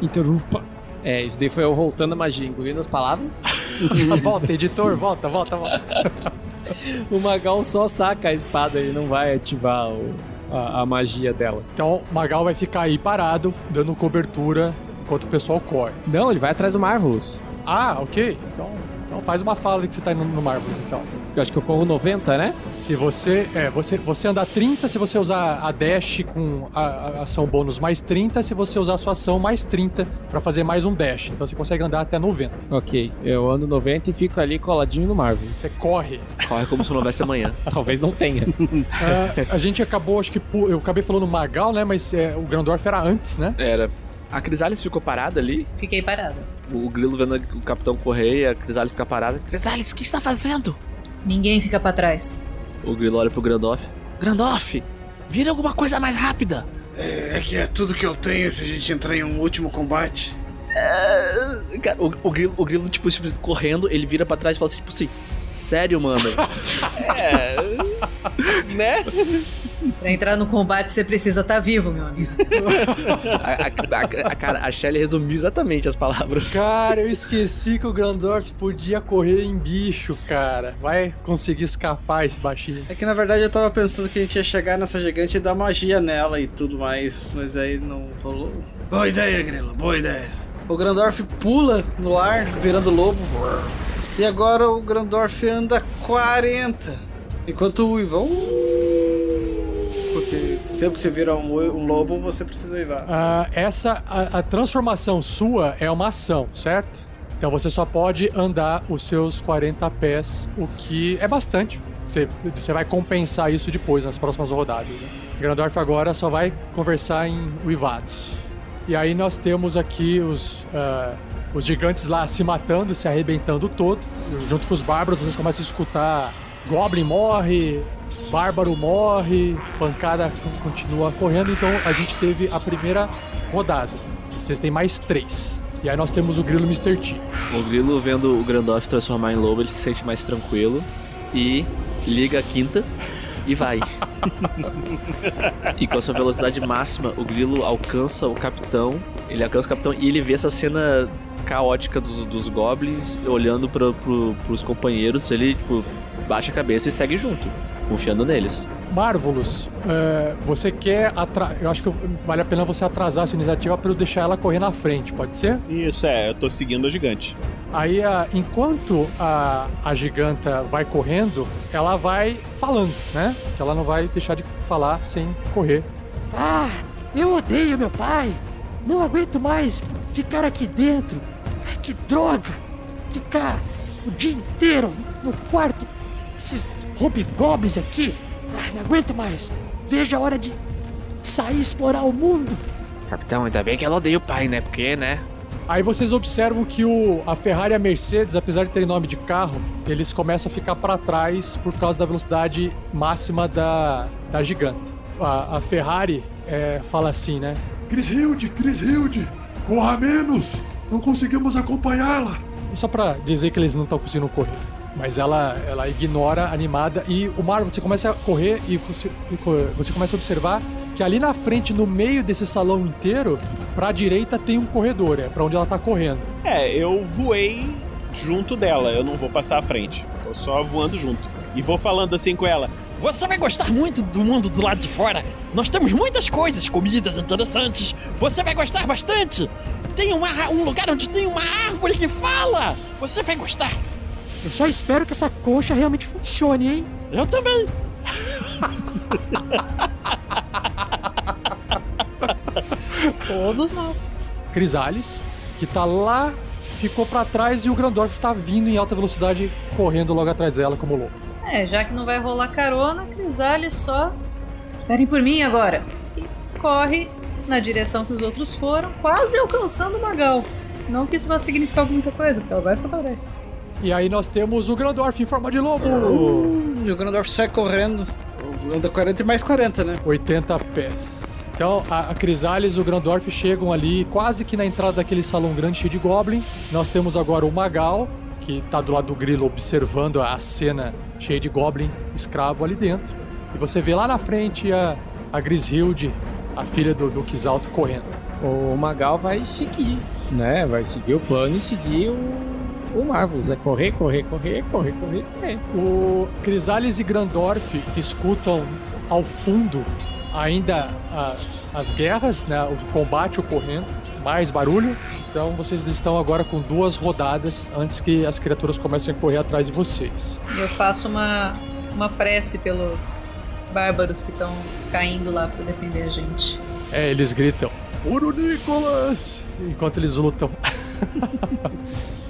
Interrupta. É, isso daí foi eu voltando a magia, engolindo as palavras. volta, editor, volta, volta, volta. o Magal só saca a espada, ele não vai ativar o, a, a, magia dela. Então o Magal vai ficar aí parado, dando cobertura enquanto o pessoal corre. Não, ele vai atrás do Marvelous. Ah, ok. Então, então faz uma fala que você tá indo no Marvelous, então. Eu acho que eu corro 90, né? Se você. É, você, você andar 30 se você usar a dash com a, a ação bônus mais 30, se você usar a sua ação mais 30 para fazer mais um dash. Então você consegue andar até 90. Ok, eu ando 90 e fico ali coladinho no Marvel. Você corre. Corre como se não houvesse amanhã. Talvez não tenha. é, a gente acabou, acho que. Eu acabei falando Magal, né? Mas é, o Grandorf era antes, né? Era. A Crisales ficou parada ali? Fiquei parada. O Grilo vendo o capitão correr e a Crisales ficar parada. Crisales, o que está fazendo? Ninguém fica para trás. O Grilo olha pro Grandoff. Grandoff, vira alguma coisa mais rápida. É, é, que é tudo que eu tenho se a gente entrar em um último combate. É, cara, o, o, grilo, o grilo, tipo, correndo, ele vira pra trás e fala assim, tipo assim, sério, mano? é. né? Pra entrar no combate você precisa estar tá vivo, meu amigo. a, a, a, a, cara, a Shelly resumiu exatamente as palavras. Cara, eu esqueci que o Grandorf podia correr em bicho, cara. Vai conseguir escapar esse baixinho. É que na verdade eu tava pensando que a gente ia chegar nessa gigante e dar magia nela e tudo mais, mas aí não rolou. Boa ideia, Grilo, boa ideia. O Grandorf pula no ar, virando lobo. E agora o Grandorf anda 40. Enquanto o Ivan. Sempre que você vira um, um lobo, você precisa uivar. Uh, essa, a, a transformação sua é uma ação, certo? Então você só pode andar os seus 40 pés, o que é bastante. Você, você vai compensar isso depois, nas próximas rodadas. Né? Grandorf agora só vai conversar em uivados. E aí nós temos aqui os, uh, os gigantes lá se matando, se arrebentando todo. Junto com os bárbaros, vocês começam a escutar Goblin morre, Bárbaro morre, pancada continua correndo, então a gente teve a primeira rodada. Vocês têm mais três. E aí nós temos o Grilo Mr. T. O Grilo, vendo o Grandoff transformar em lobo, ele se sente mais tranquilo e liga a quinta e vai. e com a sua velocidade máxima, o Grilo alcança o capitão. Ele alcança o capitão e ele vê essa cena caótica dos, dos goblins olhando para pro, pros companheiros. Ele, tipo, baixa a cabeça e segue junto, confiando neles. Marvelous, é, você quer atra... Eu acho que vale a pena você atrasar a sua iniciativa para eu deixar ela correr na frente, pode ser? Isso, é, eu tô seguindo a gigante. Aí, a, enquanto a, a giganta vai correndo, ela vai falando, né? Que ela não vai deixar de falar sem correr. Ah, eu odeio meu pai. Não aguento mais ficar aqui dentro. Que droga! Ficar o dia inteiro no quarto esses hobgoblins aqui. Ah, não aguento mais. Veja a hora de sair explorar o mundo. Capitão, ainda bem que ela odeia o pai, né? Porque, né? Aí vocês observam que o, a Ferrari e a Mercedes, apesar de terem nome de carro, eles começam a ficar para trás por causa da velocidade máxima da, da gigante. A, a Ferrari é, fala assim, né? Hilde, Chris Hilde, corra menos! Não conseguimos acompanhá-la! E só para dizer que eles não estão conseguindo correr. Mas ela, ela ignora animada e o Marvel, você começa a correr e você, você começa a observar que ali na frente, no meio desse salão inteiro, pra direita tem um corredor, é pra onde ela tá correndo. É, eu voei junto dela, eu não vou passar à frente. Tô só voando junto. E vou falando assim com ela. Você vai gostar muito do mundo do lado de fora. Nós temos muitas coisas, comidas interessantes. Você vai gostar bastante. Tem uma, um lugar onde tem uma árvore que fala. Você vai gostar. Eu só espero que essa coxa realmente funcione, hein? Eu também. Todos nós. Crisales, que tá lá, ficou para trás e o Grandorf tá vindo em alta velocidade, correndo logo atrás dela como louco. É, já que não vai rolar carona, Crisales só. Esperem por mim agora. E corre na direção que os outros foram, quase alcançando o Magal. Não que isso vá significar muita coisa, porque ela vai ficar para trás. E aí nós temos o Grandorf em forma de lobo. E o Grandorf sai correndo. Anda 40 e mais 40, né? 80 pés. Então, a, a Crisales e o Grandorf chegam ali quase que na entrada daquele salão grande cheio de Goblin. Nós temos agora o Magal, que tá do lado do grilo observando a cena cheia de Goblin escravo ali dentro. E você vê lá na frente a, a Grishild, a filha do Duque Alto, correndo. O Magal vai seguir, né? Vai seguir o plano e seguir o, o Marvels. É correr, correr, correr, correr, correr, correr. O Crisales e Grandorf escutam ao fundo ainda a- as guerras, né, o combate ocorrendo, mais barulho. Então vocês estão agora com duas rodadas antes que as criaturas comecem a correr atrás de vocês. Eu faço uma, uma prece pelos bárbaros que estão caindo lá pra defender a gente. É, eles gritam: Puro Nicolas! Enquanto eles lutam.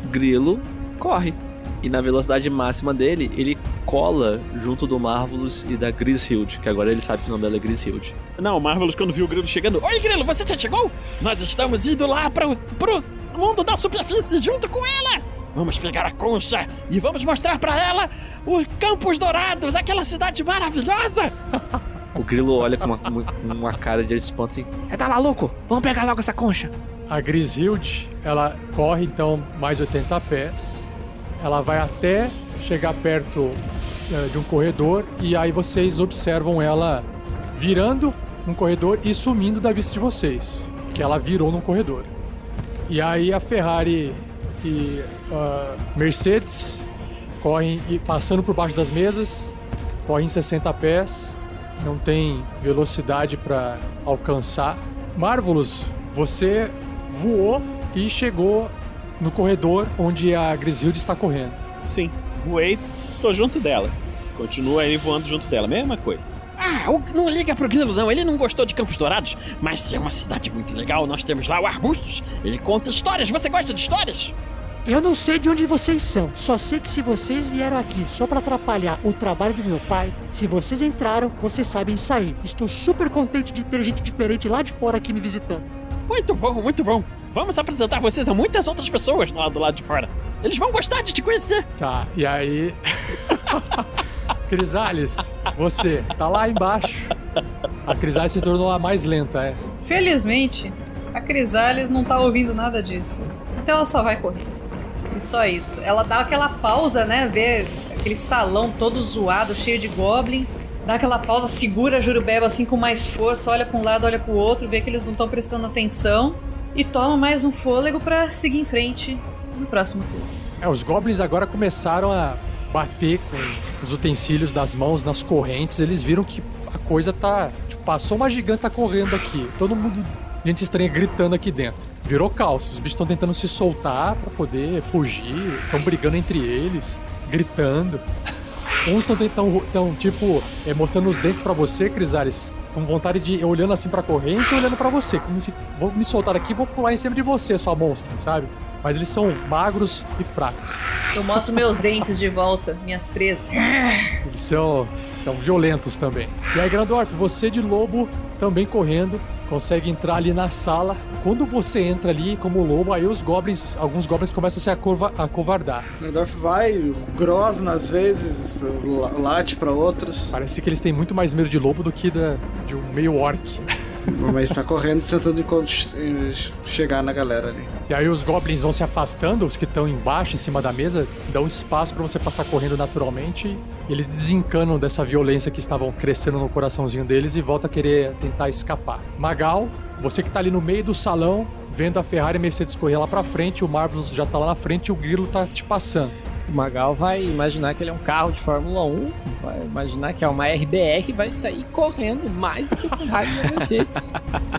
Grilo corre. E na velocidade máxima dele, ele cola junto do Marvelous e da Grishild, que agora ele sabe que o nome dela é Grishild. Não, o Marvelous, quando viu o Grilo chegando. Oi, Grilo, você já chegou? Nós estamos indo lá pro, pro mundo da superfície junto com ela. Vamos pegar a concha e vamos mostrar pra ela os Campos Dourados, aquela cidade maravilhosa. O Grilo olha com uma, com uma cara de espanto assim: Você tá maluco? Vamos pegar logo essa concha. A Grishild, ela corre então mais 80 pés. Ela vai até chegar perto eh, de um corredor e aí vocês observam ela virando um corredor e sumindo da vista de vocês, que ela virou num corredor. E aí a Ferrari e a Mercedes correm e passando por baixo das mesas, correm 60 pés, não tem velocidade para alcançar. Marvelous, você voou e chegou no corredor onde a Grisilde está correndo. Sim, voei, tô junto dela. Continua ele voando junto dela, mesma coisa. Ah, o- não liga pro Grilo, não. Ele não gostou de Campos Dourados, mas é uma cidade muito legal. Nós temos lá o Arbustos. Ele conta histórias. Você gosta de histórias? Eu não sei de onde vocês são, só sei que se vocês vieram aqui só pra atrapalhar o trabalho do meu pai, se vocês entraram, vocês sabem sair. Estou super contente de ter gente diferente lá de fora aqui me visitando. Muito bom, muito bom. Vamos apresentar vocês a muitas outras pessoas lá do lado de fora. Eles vão gostar de te conhecer. Tá, e aí. Crisales, você tá lá embaixo. A Crisales se tornou a mais lenta, é. Felizmente, a Crisales não tá ouvindo nada disso. Então ela só vai correr. E só isso. Ela dá aquela pausa, né? Vê aquele salão todo zoado, cheio de goblin. Dá aquela pausa, segura a Jurubeba assim com mais força, olha pra um lado, olha pro outro, vê que eles não estão prestando atenção. E toma mais um fôlego pra seguir em frente no próximo turno. É, os goblins agora começaram a bater com os utensílios das mãos nas correntes. Eles viram que a coisa tá. Tipo, passou uma giganta correndo aqui. Todo mundo, gente estranha gritando aqui dentro. Virou caos. Os bichos estão tentando se soltar pra poder fugir. Estão brigando entre eles, gritando. Uns estão tipo, é, mostrando os dentes pra você, Crisales, com vontade de olhando assim pra corrente e olhando pra você. Como se, vou me soltar daqui, vou pular em cima de você, sua monstra, sabe? Mas eles são magros e fracos. Eu mostro meus dentes de volta, minhas presas. Eles são, são violentos também. E aí, Grandorf, você de lobo também correndo, consegue entrar ali na sala. Quando você entra ali como lobo, aí os goblins, alguns goblins começam a se acova- acovardar. Gandalf vai, grosna às vezes, la- late pra outros. Parece que eles têm muito mais medo de lobo do que da, de um meio orc. Mas tá correndo tentando che- chegar na galera ali. E aí os goblins vão se afastando, os que estão embaixo, em cima da mesa, dão espaço pra você passar correndo naturalmente. Eles desencanam dessa violência que estavam crescendo no coraçãozinho deles e voltam a querer tentar escapar. Magal, você que tá ali no meio do salão, vendo a Ferrari e a Mercedes correr lá pra frente, o Marvelous já tá lá na frente e o Grilo tá te passando. O Magal vai imaginar que ele é um carro de Fórmula 1, vai imaginar que é uma RBR e vai sair correndo mais do que Ferrari e Mercedes.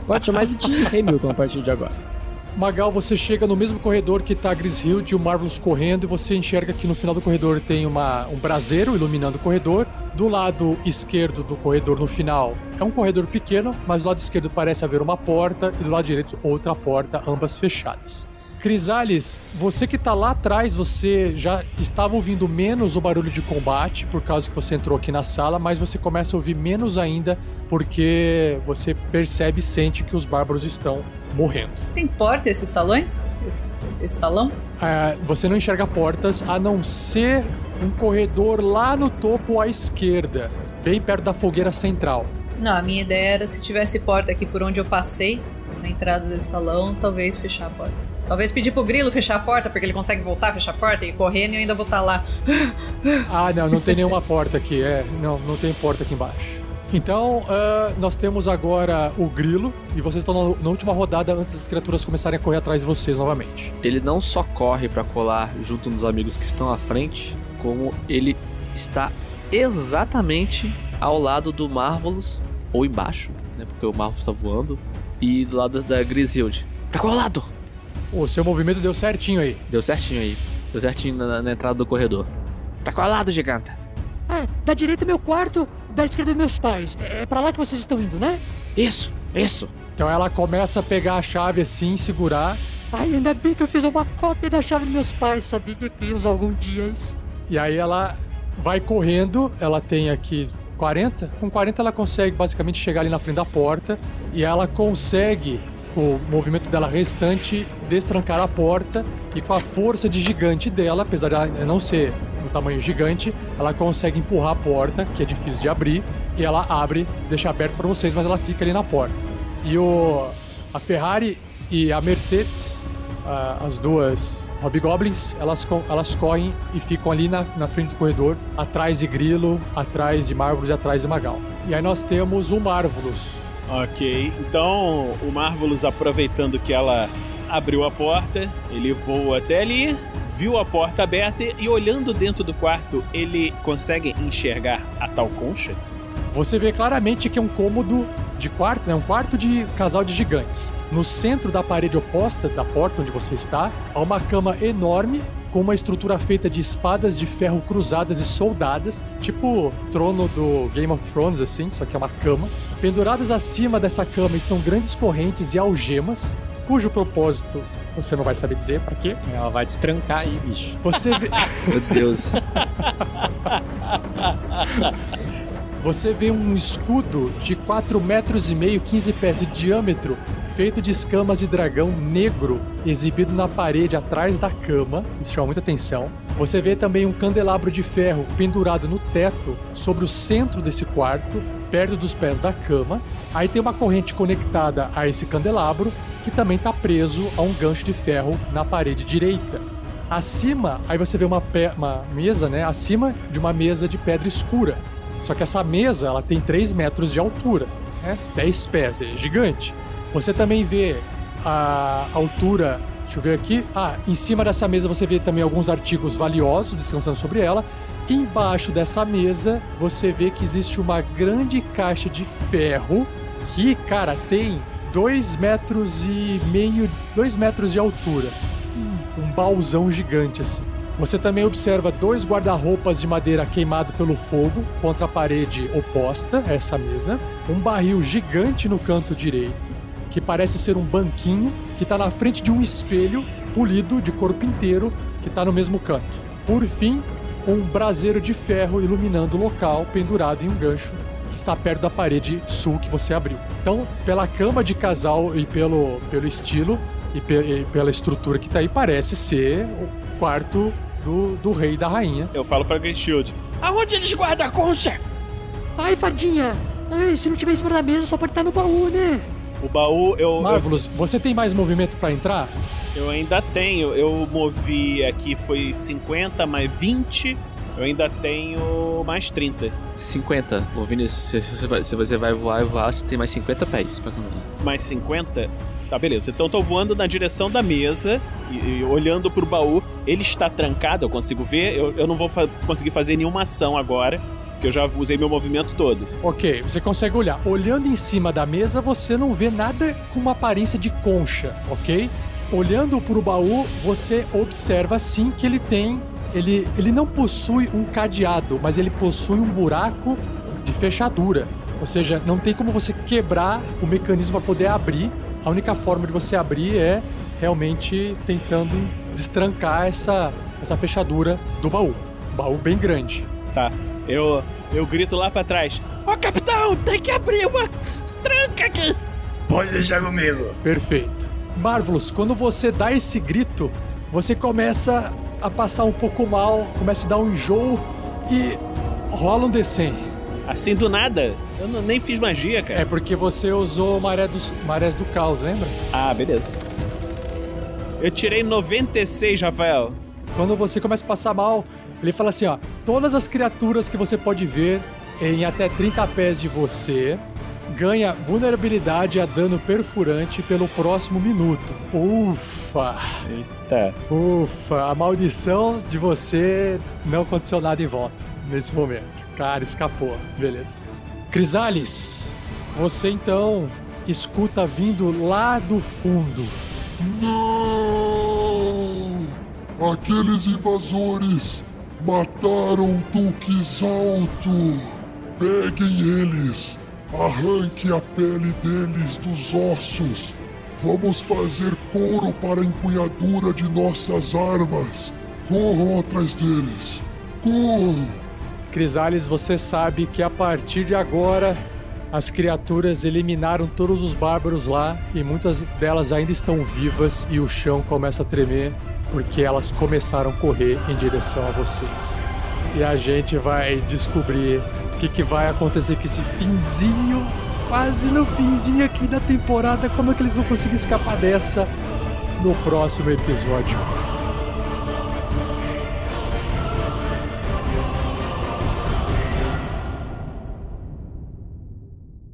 Pode chamar ele de Hamilton a partir de agora. Magal, você chega no mesmo corredor que tá a Grishild e o Marvelous correndo e você enxerga que no final do corredor tem uma, um braseiro iluminando o corredor. Do lado esquerdo do corredor, no final, é um corredor pequeno, mas do lado esquerdo parece haver uma porta e do lado direito outra porta, ambas fechadas. Crisales, você que tá lá atrás, você já estava ouvindo menos o barulho de combate por causa que você entrou aqui na sala, mas você começa a ouvir menos ainda porque você percebe e sente que os bárbaros estão morrendo. Tem porta esses salões? Esse, esse salão? Ah, você não enxerga portas a não ser um corredor lá no topo à esquerda, bem perto da fogueira central. Não, a minha ideia era se tivesse porta aqui por onde eu passei, na entrada desse salão, talvez fechar a porta. Talvez pedir pro Grilo fechar a porta, porque ele consegue voltar, fechar a porta e ir correndo e eu ainda vou estar lá. Ah, não, não tem nenhuma porta aqui. É, não, não tem porta aqui embaixo. Então, ah, nós temos agora o Grilo e vocês estão na, na última rodada antes das criaturas começarem a correr atrás de vocês novamente. Ele não só corre pra colar junto nos amigos que estão à frente, como ele está exatamente ao lado do Marvelous, ou embaixo, né? Porque o Marvelous está voando, e do lado da Grisilde. Pra qual lado? O seu movimento deu certinho aí. Deu certinho aí. Deu certinho na, na entrada do corredor. Pra qual lado, giganta? Ah, da direita meu quarto, da esquerda meus pais. É pra lá que vocês estão indo, né? Isso, isso. Então ela começa a pegar a chave assim, segurar, Ai, ainda bem que eu fiz uma cópia da chave dos meus pais. Sabia que criamos algum dia isso. e aí ela vai correndo. Ela tem aqui 40. Com 40 ela consegue basicamente chegar ali na frente da porta e ela consegue, o movimento dela restante, destrancar a porta e com a força de gigante dela, apesar de não ser um tamanho gigante, ela consegue empurrar a porta, que é difícil de abrir, e ela abre, deixa aberto para vocês, mas ela fica ali na porta. E o a Ferrari e a Mercedes, ah, as duas Hobgoblins, elas, elas correm e ficam ali na, na frente do corredor, atrás de Grilo, atrás de Marvelous e atrás de Magal. E aí nós temos o Marvelous. Ok, então o Marvelous, aproveitando que ela abriu a porta, ele voa até ali, viu a porta aberta e olhando dentro do quarto, ele consegue enxergar a tal concha? Você vê claramente que é um cômodo de quarto, né? Um quarto de casal de gigantes. No centro da parede oposta da porta onde você está, há uma cama enorme com uma estrutura feita de espadas de ferro cruzadas e soldadas, tipo trono do Game of Thrones, assim, só que é uma cama. Penduradas acima dessa cama estão grandes correntes e algemas, cujo propósito você não vai saber dizer para quê. Ela vai te trancar aí, bicho. Você vê. Meu Deus. Você vê um escudo de 4 metros e meio, 15 pés de diâmetro, feito de escamas de dragão negro, exibido na parede atrás da cama. Isso chama muita atenção. Você vê também um candelabro de ferro pendurado no teto, sobre o centro desse quarto, perto dos pés da cama. Aí tem uma corrente conectada a esse candelabro, que também está preso a um gancho de ferro na parede direita. Acima, aí você vê uma, uma mesa, né? Acima de uma mesa de pedra escura. Só que essa mesa, ela tem 3 metros de altura, né? 10 pés, é gigante. Você também vê a altura, deixa eu ver aqui. Ah, em cima dessa mesa você vê também alguns artigos valiosos descansando sobre ela. Embaixo dessa mesa você vê que existe uma grande caixa de ferro que, cara, tem 2 metros e meio, 2 metros de altura. Tipo um baúzão gigante assim. Você também observa dois guarda-roupas de madeira queimado pelo fogo contra a parede oposta a essa mesa, um barril gigante no canto direito, que parece ser um banquinho que está na frente de um espelho polido de corpo inteiro que está no mesmo canto. Por fim, um braseiro de ferro iluminando o local pendurado em um gancho que está perto da parede sul que você abriu. Então, pela cama de casal e pelo, pelo estilo e, pe- e pela estrutura que está aí, parece ser o quarto do, do rei e da rainha. Eu falo pra Shield. Aonde eles guardam a concha? Ai, fadinha. Ai, se não tiver em cima da mesa, só pode estar no baú, né? O baú, eu, eu, Marvelous, você tem mais movimento para entrar? eu ainda tenho. Eu movi aqui, foi 50 mais 20. Eu ainda tenho mais 30. 50. Ô, Vinícius, se, você vai, se você vai voar e voar, você tem mais 50 pés pra caminhar. Mais 50? Tá, beleza. Então eu tô voando na direção da mesa e, e olhando pro baú. Ele está trancado, eu consigo ver. Eu, eu não vou fa- conseguir fazer nenhuma ação agora, porque eu já usei meu movimento todo. Ok, você consegue olhar. Olhando em cima da mesa, você não vê nada com uma aparência de concha, ok? Olhando para o baú, você observa sim que ele tem. Ele, ele não possui um cadeado, mas ele possui um buraco de fechadura. Ou seja, não tem como você quebrar o mecanismo para poder abrir. A única forma de você abrir é realmente tentando destrancar essa, essa fechadura do baú. Baú bem grande. Tá. Eu, eu grito lá pra trás. Ô capitão, tem que abrir uma tranca aqui. Pode deixar comigo. Perfeito. Marvelous, quando você dá esse grito, você começa a passar um pouco mal, começa a dar um enjoo e rola um D100. Assim do nada? Eu não- nem fiz magia, cara. É porque você usou maré dos, marés do caos, lembra? Ah, beleza. Eu tirei 96, Rafael. Quando você começa a passar mal, ele fala assim, ó, todas as criaturas que você pode ver em até 30 pés de você ganha vulnerabilidade a dano perfurante pelo próximo minuto. Ufa! Eita. Ufa, a maldição de você não aconteceu nada em volta nesse momento. Cara, escapou. Beleza. Crisales, você então escuta vindo lá do fundo. Não! Aqueles invasores mataram Duques Alto. Peguem eles. Arranque a pele deles dos ossos. Vamos fazer couro para a empunhadura de nossas armas. Corram atrás deles. Corram! Crisales, você sabe que a partir de agora as criaturas eliminaram todos os bárbaros lá e muitas delas ainda estão vivas e o chão começa a tremer porque elas começaram a correr em direção a vocês. E a gente vai descobrir o que, que vai acontecer com esse finzinho, quase no finzinho aqui da temporada, como é que eles vão conseguir escapar dessa no próximo episódio.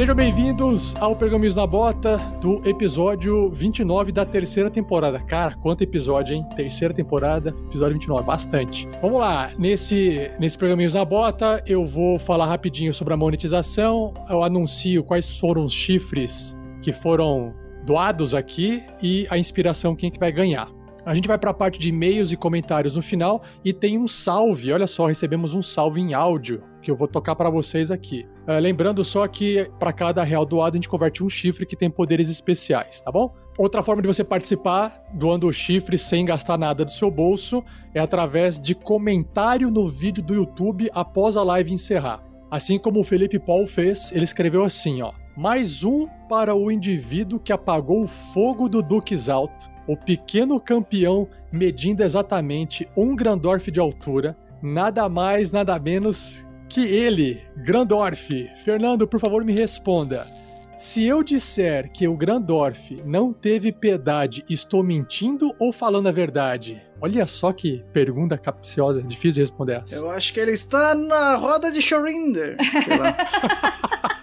Sejam bem-vindos ao Pergaminhos na Bota do episódio 29 da terceira temporada. Cara, quanto episódio, hein? Terceira temporada, episódio 29, bastante. Vamos lá, nesse, nesse Pergaminhos na Bota, eu vou falar rapidinho sobre a monetização. Eu anuncio quais foram os chifres que foram doados aqui e a inspiração, quem que vai ganhar. A gente vai para a parte de e-mails e comentários no final e tem um salve. Olha só, recebemos um salve em áudio que eu vou tocar para vocês aqui. Ah, lembrando só que para cada real doado a gente converte um chifre que tem poderes especiais, tá bom? Outra forma de você participar doando o chifre sem gastar nada do seu bolso é através de comentário no vídeo do YouTube após a live encerrar. Assim como o Felipe Paul fez, ele escreveu assim, ó: "Mais um para o indivíduo que apagou o fogo do Duques Alto, o pequeno campeão medindo exatamente um Grandorf de altura, nada mais, nada menos que ele, Grandorf. Fernando, por favor, me responda. Se eu disser que o Grandorf não teve piedade, estou mentindo ou falando a verdade? Olha só que pergunta capciosa, difícil de responder essa. Eu acho que ele está na roda de Shorinder. Sei lá.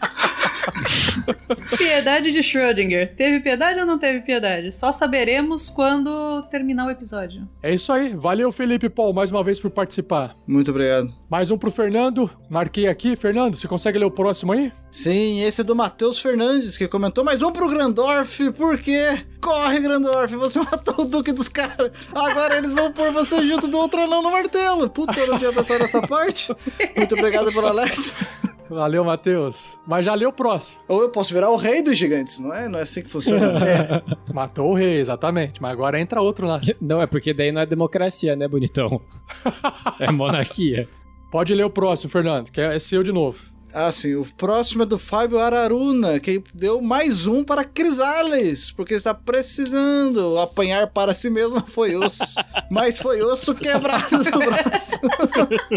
Piedade de Schrödinger. Teve piedade ou não teve piedade? Só saberemos quando terminar o episódio. É isso aí. Valeu, Felipe Paul, mais uma vez por participar. Muito obrigado. Mais um pro Fernando. Marquei aqui. Fernando, você consegue ler o próximo aí? Sim, esse é do Matheus Fernandes, que comentou mais um pro Grandorf, porque corre, Grandorf, você matou o Duque dos caras. Agora eles vão pôr você junto do outro anão no martelo. Puta, eu não tinha pensado nessa parte. Muito obrigado pelo alerta. Valeu, Matheus. Mas já leu o próximo. Ou eu posso virar o rei dos gigantes, não é? Não é assim que funciona. É, matou o rei, exatamente. Mas agora entra outro lá. Não, é porque daí não é democracia, né, bonitão? É monarquia. Pode ler o próximo, Fernando, que é seu de novo. Ah, sim. O próximo é do Fábio Araruna, que deu mais um para Crisales, porque está precisando apanhar para si mesmo foi osso. Mas foi osso quebrado no braço.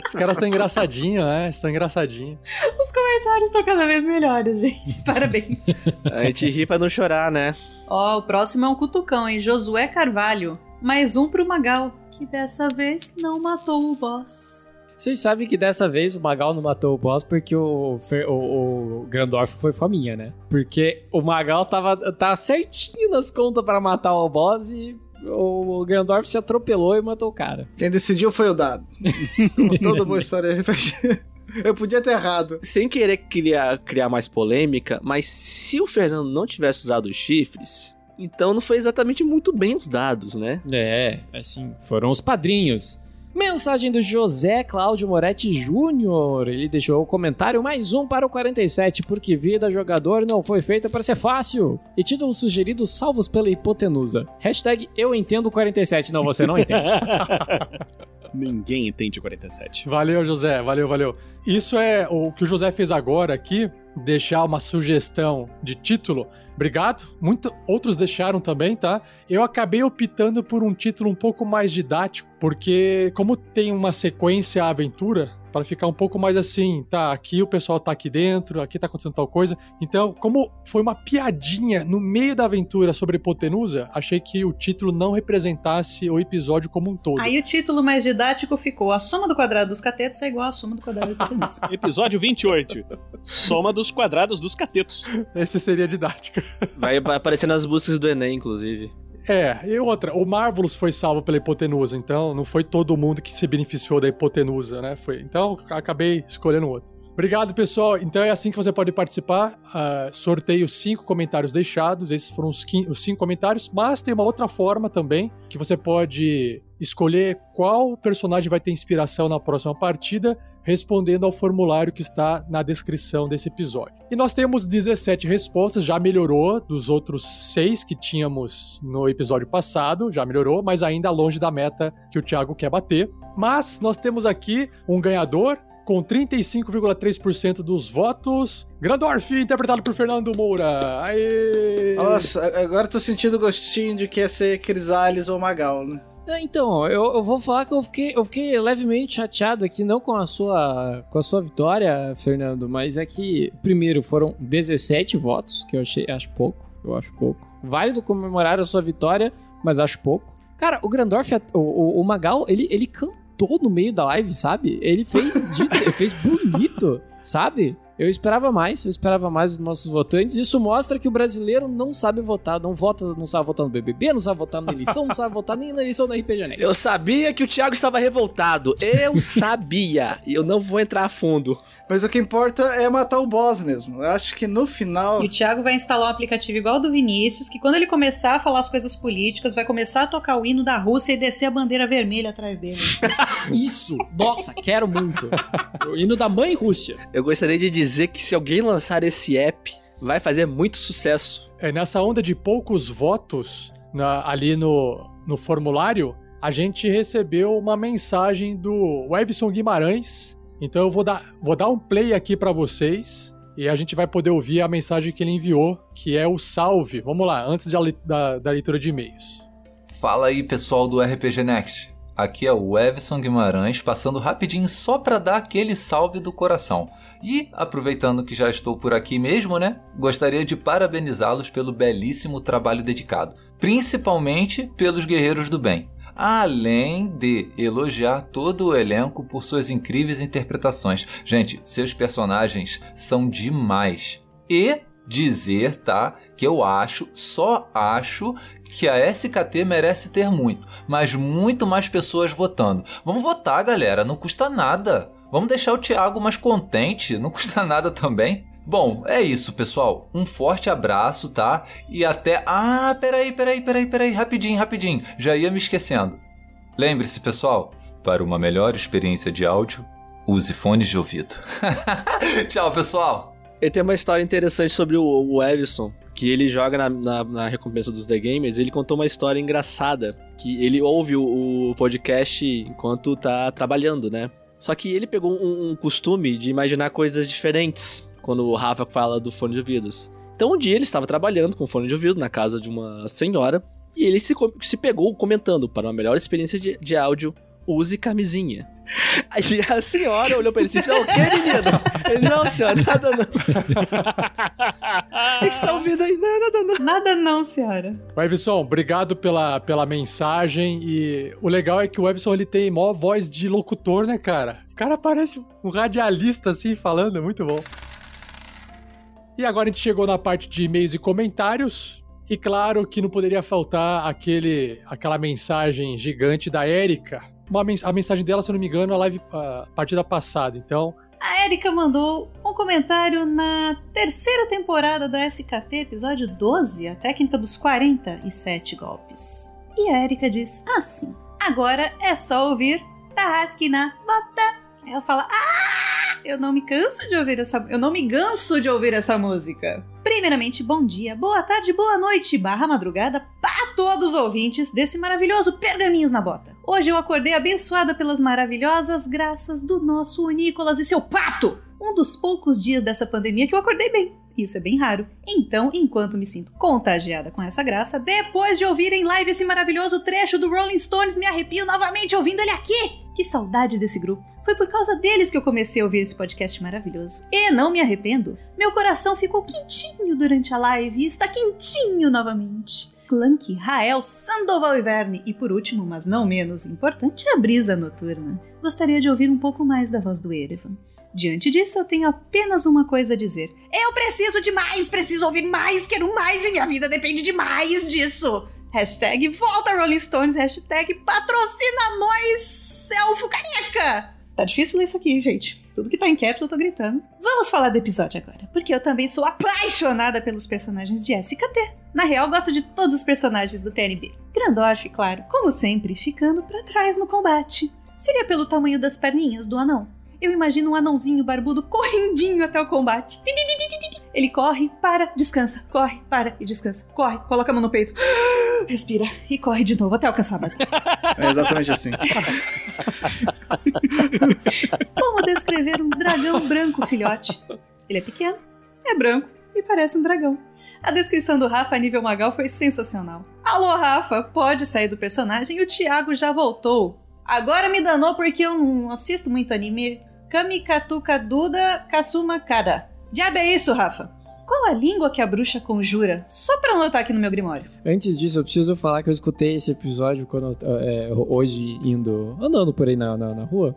Os caras estão engraçadinhos, né? Estão engraçadinhos. Os comentários estão cada vez melhores, gente. Parabéns. A gente ri pra não chorar, né? Ó, o próximo é um cutucão, hein? Josué Carvalho. Mais um pro Magal, que dessa vez não matou o boss. Vocês sabem que dessa vez o Magal não matou o boss porque o, Fer- o, o Grandorf foi faminha, né? Porque o Magal tava, tá certinho nas contas pra matar o boss e o, o Grandorf se atropelou e matou o cara. Quem decidiu foi o dado. Como toda boa história RPG. Eu podia ter errado. Sem querer criar, criar mais polêmica, mas se o Fernando não tivesse usado os chifres, Então não foi exatamente muito bem os dados, né? É, assim, foram os padrinhos. Mensagem do José Cláudio Moretti Júnior. Ele deixou o comentário mais um para o 47, porque vida jogador não foi feita para ser fácil. E título sugerido salvos pela hipotenusa. Hashtag eu entendo 47. Não, você não entende. Ninguém entende 47. Valeu, José. Valeu, valeu. Isso é o que o José fez agora aqui, deixar uma sugestão de título. Obrigado. Muito, outros deixaram também, tá? Eu acabei optando por um título um pouco mais didático, porque como tem uma sequência à aventura, para ficar um pouco mais assim, tá, aqui o pessoal tá aqui dentro, aqui tá acontecendo tal coisa. Então, como foi uma piadinha no meio da aventura sobre hipotenusa, achei que o título não representasse o episódio como um todo. Aí o título mais didático ficou: A soma do quadrado dos catetos é igual à soma do quadrado da hipotenusa. Episódio 28. Soma dos quadrados dos catetos. Esse seria didático. Vai aparecer nas buscas do Enem, inclusive. É, e outra, o Marvelous foi salvo pela hipotenusa, então não foi todo mundo que se beneficiou da hipotenusa, né? Foi, então acabei escolhendo outro. Obrigado, pessoal. Então é assim que você pode participar. Uh, sorteio cinco comentários deixados. Esses foram os, os cinco comentários. Mas tem uma outra forma também que você pode escolher qual personagem vai ter inspiração na próxima partida respondendo ao formulário que está na descrição desse episódio. E nós temos 17 respostas, já melhorou dos outros seis que tínhamos no episódio passado, já melhorou, mas ainda longe da meta que o Thiago quer bater. Mas nós temos aqui um ganhador com 35,3% dos votos. Grandorf, interpretado por Fernando Moura. Aê! Nossa, agora tô sentindo gostinho de que ia ser Crisales ou Magal, né? É, então, eu, eu, vou falar que eu fiquei, eu fiquei levemente chateado aqui, não com a sua com a sua vitória, Fernando, mas é que, primeiro, foram 17 votos, que eu achei, acho pouco, eu acho pouco. Válido comemorar a sua vitória, mas acho pouco. Cara, o Grandorf, o, o, o Magal, ele, ele cantou no meio da live, sabe? Ele fez, de, ele fez bonito, sabe? Eu esperava mais, eu esperava mais dos nossos votantes. Isso mostra que o brasileiro não sabe votar, não vota, não sabe votar no BBB, não sabe votar na eleição, não sabe votar nem na eleição da RPG Next. Eu sabia que o Thiago estava revoltado. Eu sabia. E eu não vou entrar a fundo. Mas o que importa é matar o boss mesmo. Eu acho que no final. E o Thiago vai instalar um aplicativo igual ao do Vinícius, que quando ele começar a falar as coisas políticas, vai começar a tocar o hino da Rússia e descer a bandeira vermelha atrás dele. Isso! Nossa, quero muito. O hino da mãe Rússia. Eu gostaria de dizer dizer que se alguém lançar esse app, vai fazer muito sucesso. É, nessa onda de poucos votos na, ali no, no formulário, a gente recebeu uma mensagem do Evson Guimarães. Então eu vou dar, vou dar um play aqui para vocês e a gente vai poder ouvir a mensagem que ele enviou, que é o salve. Vamos lá, antes da, da, da leitura de e-mails. Fala aí, pessoal do RPG Next. Aqui é o Evson Guimarães, passando rapidinho só para dar aquele salve do coração. E, aproveitando que já estou por aqui mesmo, né? Gostaria de parabenizá-los pelo belíssimo trabalho dedicado, principalmente pelos Guerreiros do Bem. Além de elogiar todo o elenco por suas incríveis interpretações. Gente, seus personagens são demais. E dizer, tá, que eu acho, só acho que a SKT merece ter muito, mas muito mais pessoas votando. Vamos votar, galera, não custa nada. Vamos deixar o Thiago mais contente, não custa nada também. Bom, é isso, pessoal. Um forte abraço, tá? E até. Ah, peraí, peraí, peraí, peraí, rapidinho, rapidinho. Já ia me esquecendo. Lembre-se, pessoal, para uma melhor experiência de áudio, use fones de ouvido. Tchau, pessoal. Ele tem uma história interessante sobre o, o Evison, que ele joga na, na, na, recompensa dos The Gamers. Ele contou uma história engraçada, que ele ouve o, o podcast enquanto tá trabalhando, né? Só que ele pegou um, um costume de imaginar coisas diferentes quando o Rafa fala do fone de ouvidos. Então um dia ele estava trabalhando com fone de ouvido na casa de uma senhora e ele se, se pegou comentando para uma melhor experiência de, de áudio, use camisinha. Aí a senhora olhou pra ele e disse: O que, menino? Ele, não, senhora, nada não. O que você tá ouvindo aí? Não, nada não. Nada não, senhora. O Evson, obrigado pela, pela mensagem. E o legal é que o Evson ele tem maior voz de locutor, né, cara? O cara parece um radialista assim falando, é muito bom. E agora a gente chegou na parte de e-mails e comentários. E claro que não poderia faltar aquele, aquela mensagem gigante da Érica uma, a mensagem dela, se eu não me engano, a live a partida passada. Então, A Erika mandou um comentário na terceira temporada da SKT, episódio 12, a técnica dos 47 golpes. E a Erika diz assim: agora é só ouvir Tarrasque na bota. Ela fala: Ah! Eu não me canso de ouvir essa. Eu não me ganso de ouvir essa música. Primeiramente, bom dia, boa tarde, boa noite, barra madrugada para todos os ouvintes desse maravilhoso Pergaminhos na Bota. Hoje eu acordei abençoada pelas maravilhosas graças do nosso Nicolas e seu pato! Um dos poucos dias dessa pandemia que eu acordei bem. Isso é bem raro. Então, enquanto me sinto contagiada com essa graça, depois de ouvir em live esse maravilhoso trecho do Rolling Stones, me arrepio novamente ouvindo ele aqui! Que saudade desse grupo. Foi por causa deles que eu comecei a ouvir esse podcast maravilhoso. E não me arrependo. Meu coração ficou quentinho durante a live e está quentinho novamente. Clank, Rael, Sandoval e Verne e por último, mas não menos importante, a brisa noturna. Gostaria de ouvir um pouco mais da voz do Erevan. Diante disso, eu tenho apenas uma coisa a dizer. Eu preciso de mais, preciso ouvir mais, quero mais e minha vida depende de mais disso. Hashtag volta Rolling Stones, hashtag patrocina nós, Selfo Careca. Tá difícil ler isso aqui, gente. Tudo que tá em caps eu tô gritando. Vamos falar do episódio agora, porque eu também sou apaixonada pelos personagens de SKT. Na real, gosto de todos os personagens do TNB. Grandorf, claro, como sempre, ficando para trás no combate. Seria pelo tamanho das perninhas do anão. Eu imagino um anãozinho barbudo correndinho até o combate. Ele corre, para, descansa, corre, para e descansa. Corre, coloca a mão no peito, respira e corre de novo até alcançar a batalha. É exatamente assim. Como descrever um dragão branco, filhote? Ele é pequeno, é branco e parece um dragão. A descrição do Rafa a nível Magal foi sensacional. Alô, Rafa, pode sair do personagem e o Thiago já voltou. Agora me danou porque eu não assisto muito anime. Kamikatuka Duda Kasuma Kada. Diabo é isso, Rafa? Qual a língua que a bruxa conjura? Só pra anotar aqui no meu grimório. Antes disso, eu preciso falar que eu escutei esse episódio quando é, hoje indo, andando por aí na, na, na rua.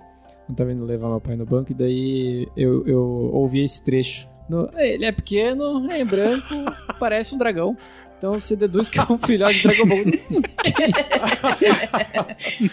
Eu tava indo levar meu pai no banco e daí eu, eu ouvi esse trecho. No, ele é pequeno, é em branco, parece um dragão. Então você deduz que é um filhote de Dragon Ball.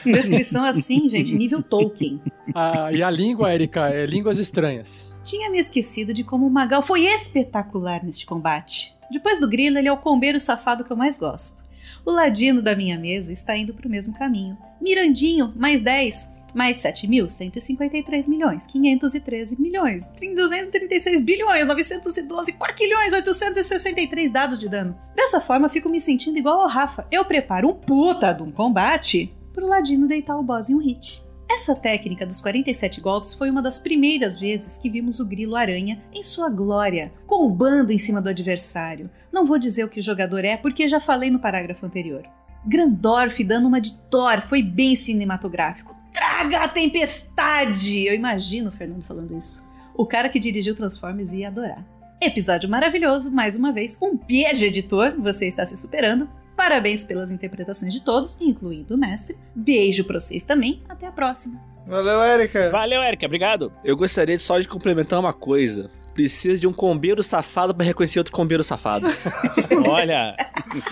Descrição assim, gente, nível Tolkien. Ah, e a língua, Erika, é línguas estranhas. Tinha me esquecido de como o Magal foi espetacular neste combate. Depois do grilo, ele é o combeiro safado que eu mais gosto. O ladino da minha mesa está indo para o mesmo caminho. Mirandinho, mais 10, mais 7.153 milhões, 513 milhões, 236 bilhões, 912 quaquilhões, 863 dados de dano. Dessa forma, fico me sentindo igual ao Rafa. Eu preparo um puta de um combate pro ladino deitar o boss em um hit. Essa técnica dos 47 golpes foi uma das primeiras vezes que vimos o Grilo Aranha em sua glória, combando em cima do adversário. Não vou dizer o que o jogador é, porque já falei no parágrafo anterior. Grandorf dando uma de Thor foi bem cinematográfico. Traga a tempestade! Eu imagino o Fernando falando isso. O cara que dirigiu Transformers ia adorar. Episódio maravilhoso, mais uma vez. Um beijo, editor, você está se superando. Parabéns pelas interpretações de todos, incluindo o mestre. Beijo pra vocês também. Até a próxima. Valeu, Erika. Valeu, Erika. Obrigado. Eu gostaria só de complementar uma coisa. Precisa de um combeiro safado pra reconhecer outro combeiro safado. Olha,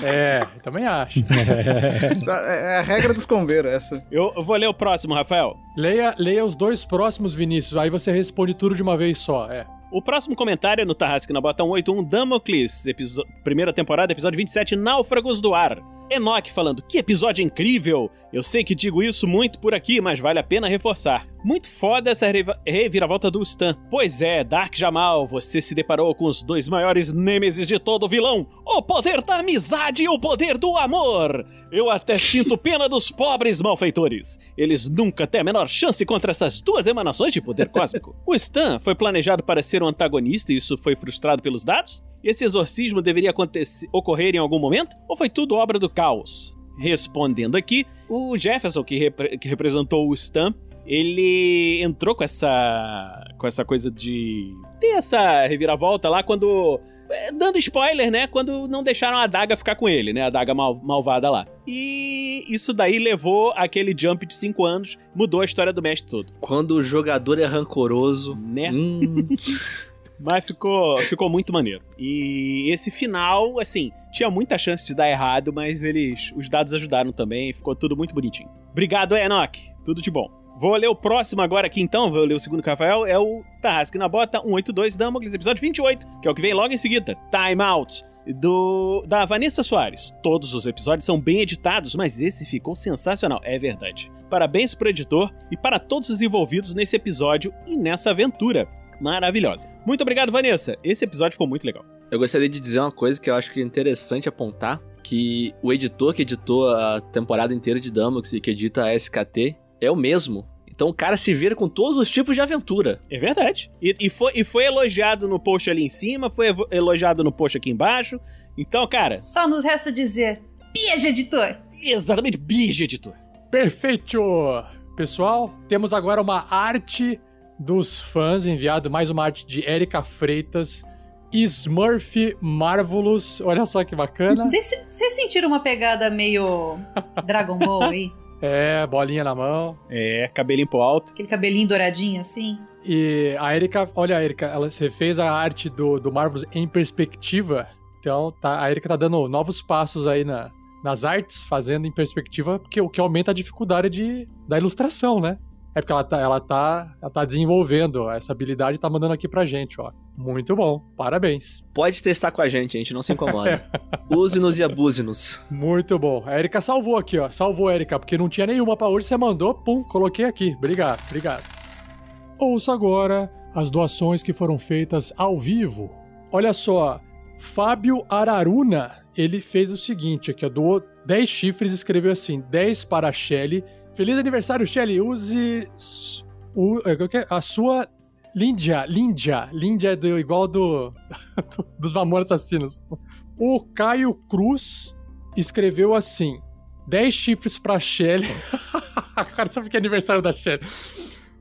É, também acho. É é a regra dos combeiros, essa. eu eu vou ler o próximo, Rafael. Leia, leia os dois próximos, Vinícius, aí você responde tudo de uma vez só. É. O próximo comentário é no Tarrasque na Bota 181 Damocles, episo- primeira temporada, episódio 27, Náufragos do Ar. Enoch falando, que episódio incrível! Eu sei que digo isso muito por aqui, mas vale a pena reforçar. Muito foda essa reviravolta do Stan. Pois é, Dark Jamal, você se deparou com os dois maiores nêmesis de todo vilão: o poder da amizade e o poder do amor! Eu até sinto pena dos pobres malfeitores. Eles nunca têm a menor chance contra essas duas emanações de poder cósmico. O Stan foi planejado para ser um antagonista e isso foi frustrado pelos dados? Esse exorcismo deveria acontecer, ocorrer em algum momento? Ou foi tudo obra do caos? Respondendo aqui, o Jefferson, que, repre- que representou o Stan, ele entrou com essa com essa coisa de ter essa reviravolta lá quando é, dando spoiler, né? Quando não deixaram a adaga ficar com ele, né? A adaga mal- malvada lá. E isso daí levou aquele jump de 5 anos, mudou a história do mestre todo, Quando o jogador é rancoroso. né? Hum, Mas ficou, ficou muito maneiro. E esse final, assim, tinha muita chance de dar errado, mas eles, os dados ajudaram também, ficou tudo muito bonitinho. Obrigado, Enoch. Tudo de bom. Vou ler o próximo agora aqui então, vou ler o segundo Rafael, é o Tarrasque na Bota 182 Damocles, episódio 28, que é o que vem logo em seguida, Time Out, do, da Vanessa Soares. Todos os episódios são bem editados, mas esse ficou sensacional, é verdade. Parabéns pro editor e para todos os envolvidos nesse episódio e nessa aventura maravilhosa. Muito obrigado, Vanessa. Esse episódio ficou muito legal. Eu gostaria de dizer uma coisa que eu acho que é interessante apontar, que o editor que editou a temporada inteira de Damocles e que edita a SKT é o mesmo. Então o cara se vira com todos os tipos de aventura. É verdade. E, e foi, e foi elogiado no post ali em cima, foi elogiado no post aqui embaixo. Então, cara, Só nos resta dizer: beijo, editor! exatamente, beijo, editor. Perfeito! Pessoal, temos agora uma arte dos fãs, enviado mais uma arte de Erika Freitas, Smurf Marvelous. Olha só que bacana. Vocês sentiram uma pegada meio Dragon Ball aí? É, bolinha na mão. É, cabelinho pro alto. Aquele cabelinho douradinho assim? E a Erika, olha, Erika, ela, você fez a arte do, do Marvelous em perspectiva. Então, tá, a Erika tá dando novos passos aí na, nas artes, fazendo em perspectiva, porque o que aumenta a dificuldade de, da ilustração, né? É porque ela tá, ela, tá, ela tá desenvolvendo essa habilidade e tá mandando aqui pra gente, ó. Muito bom, parabéns. Pode testar com a gente, a gente não se incomoda. Use-nos e abuse-nos. Muito bom. A Erika salvou aqui, ó. Salvou, Erika, porque não tinha nenhuma pra hoje, você mandou, pum, coloquei aqui. Obrigado, obrigado. Ouça agora as doações que foram feitas ao vivo. Olha só, Fábio Araruna, ele fez o seguinte aqui, ó, doou 10 chifres e escreveu assim, 10 para a Shelly. Feliz aniversário, Shelly, use é, é? a sua Lindia, Lindia, Lindia é do, igual do, dos Mamonas Assassinos. O Caio Cruz escreveu assim: 10 chifres pra Shelly. Cara, sabe que é aniversário da Shelly?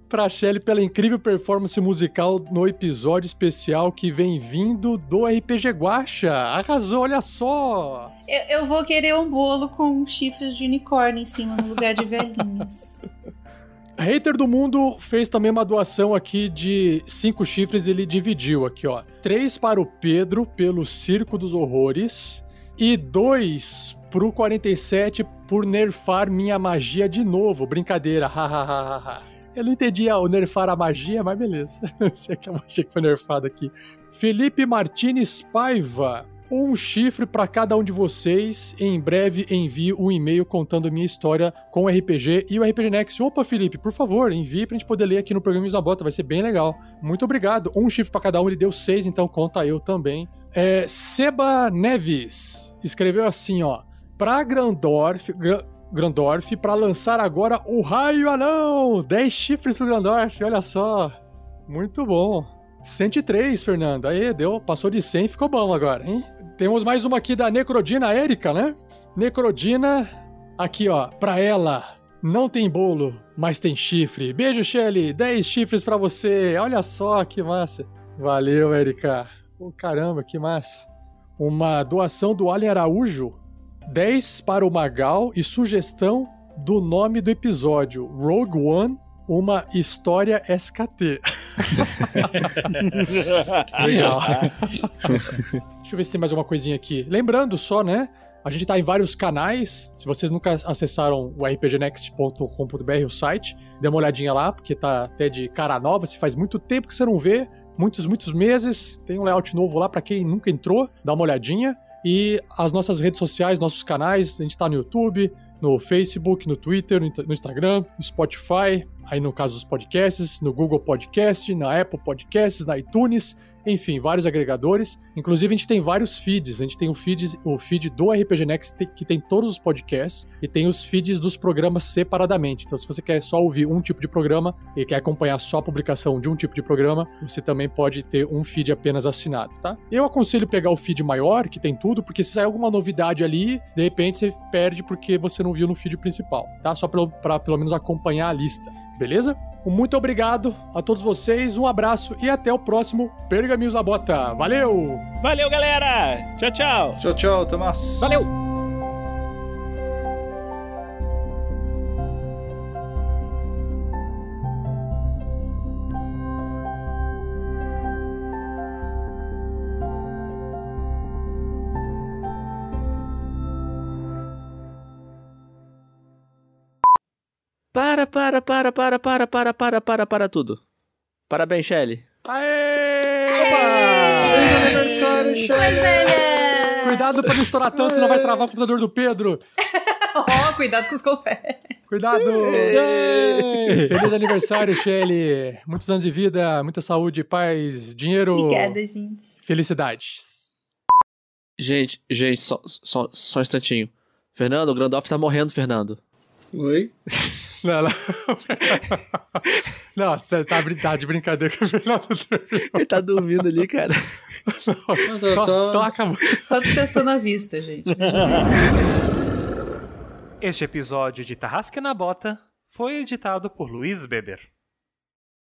Pra Shelly pela incrível performance musical no episódio especial que vem vindo do RPG Guacha. Arrasou, olha só! Eu, eu vou querer um bolo com chifres de unicórnio em cima no lugar de velhinhos. Hater do Mundo fez também uma doação aqui de cinco chifres, ele dividiu aqui, ó. Três para o Pedro, pelo Circo dos Horrores, e dois pro 47 por nerfar minha magia de novo. Brincadeira, hahaha. Eu não entendi o nerfar a magia, mas beleza. Eu sei que a magia que foi nerfada aqui. Felipe Martinez Paiva. Um chifre para cada um de vocês. Em breve envio um e-mail contando minha história com o RPG e o RPG Next. Opa, Felipe, por favor, envie pra gente poder ler aqui no programa Isabota, vai ser bem legal. Muito obrigado. Um chifre para cada um, ele deu seis, então conta eu também. É, Seba Neves escreveu assim, ó. Pra Grandorf, Gra- Grandorf, pra lançar agora o Raio Anão. 10 chifres pro Grandorf, olha só. Muito bom. 103, Fernando. Aí, deu, passou de 100, ficou bom agora, hein? Temos mais uma aqui da Necrodina Érica, né? Necrodina, aqui ó, pra ela. Não tem bolo, mas tem chifre. Beijo, Shelly. 10 chifres pra você. Olha só que massa. Valeu, Érica. Oh, caramba, que massa. Uma doação do Alien Araújo. 10 para o Magal e sugestão do nome do episódio: Rogue One, uma história SKT. Legal. Deixa eu ver se tem mais uma coisinha aqui. Lembrando só, né? A gente tá em vários canais. Se vocês nunca acessaram o rpgnext.com.br, o site, dê uma olhadinha lá, porque tá até de cara nova. Se faz muito tempo que você não vê, muitos, muitos meses. Tem um layout novo lá para quem nunca entrou, dá uma olhadinha. E as nossas redes sociais, nossos canais, a gente tá no YouTube, no Facebook, no Twitter, no Insta- no Instagram, no Spotify, aí no caso dos podcasts, no Google Podcast, na Apple Podcasts, na iTunes, enfim, vários agregadores. Inclusive, a gente tem vários feeds. A gente tem o feed, o feed do RPG Next, que tem todos os podcasts, e tem os feeds dos programas separadamente. Então, se você quer só ouvir um tipo de programa e quer acompanhar só a publicação de um tipo de programa, você também pode ter um feed apenas assinado, tá? Eu aconselho pegar o feed maior, que tem tudo, porque se sair alguma novidade ali, de repente você perde porque você não viu no feed principal, tá? Só para pelo menos acompanhar a lista, beleza? Um Muito obrigado a todos vocês, um abraço e até o próximo Pergaminhos na Bota. Valeu! Valeu, galera! Tchau, tchau! Tchau, tchau, até mais. Valeu! Para, para, para, para, para, para, para, para, para tudo. Parabéns, Shelly. Aê! Feliz aniversário, Shelly! Cuidado pra não estourar tanto, senão vai travar o computador do Pedro. Ó, cuidado com os confetes. Cuidado! Yay! Feliz aniversário, Shelly. Muitos anos de vida, muita saúde, paz, dinheiro, Obrigada, gente. felicidades. Gente, gente, só, só, só um instantinho. Fernando, o Grandolph tá morrendo, Fernando. Oi? Não, não. Não, você tá, tá de brincadeira com o Fernando. Ele tá dormindo ali, cara. Tô só- Toca, a música. Só descansando a vista, gente. Este episódio de Tarrasque na Bota foi editado por Luiz Beber.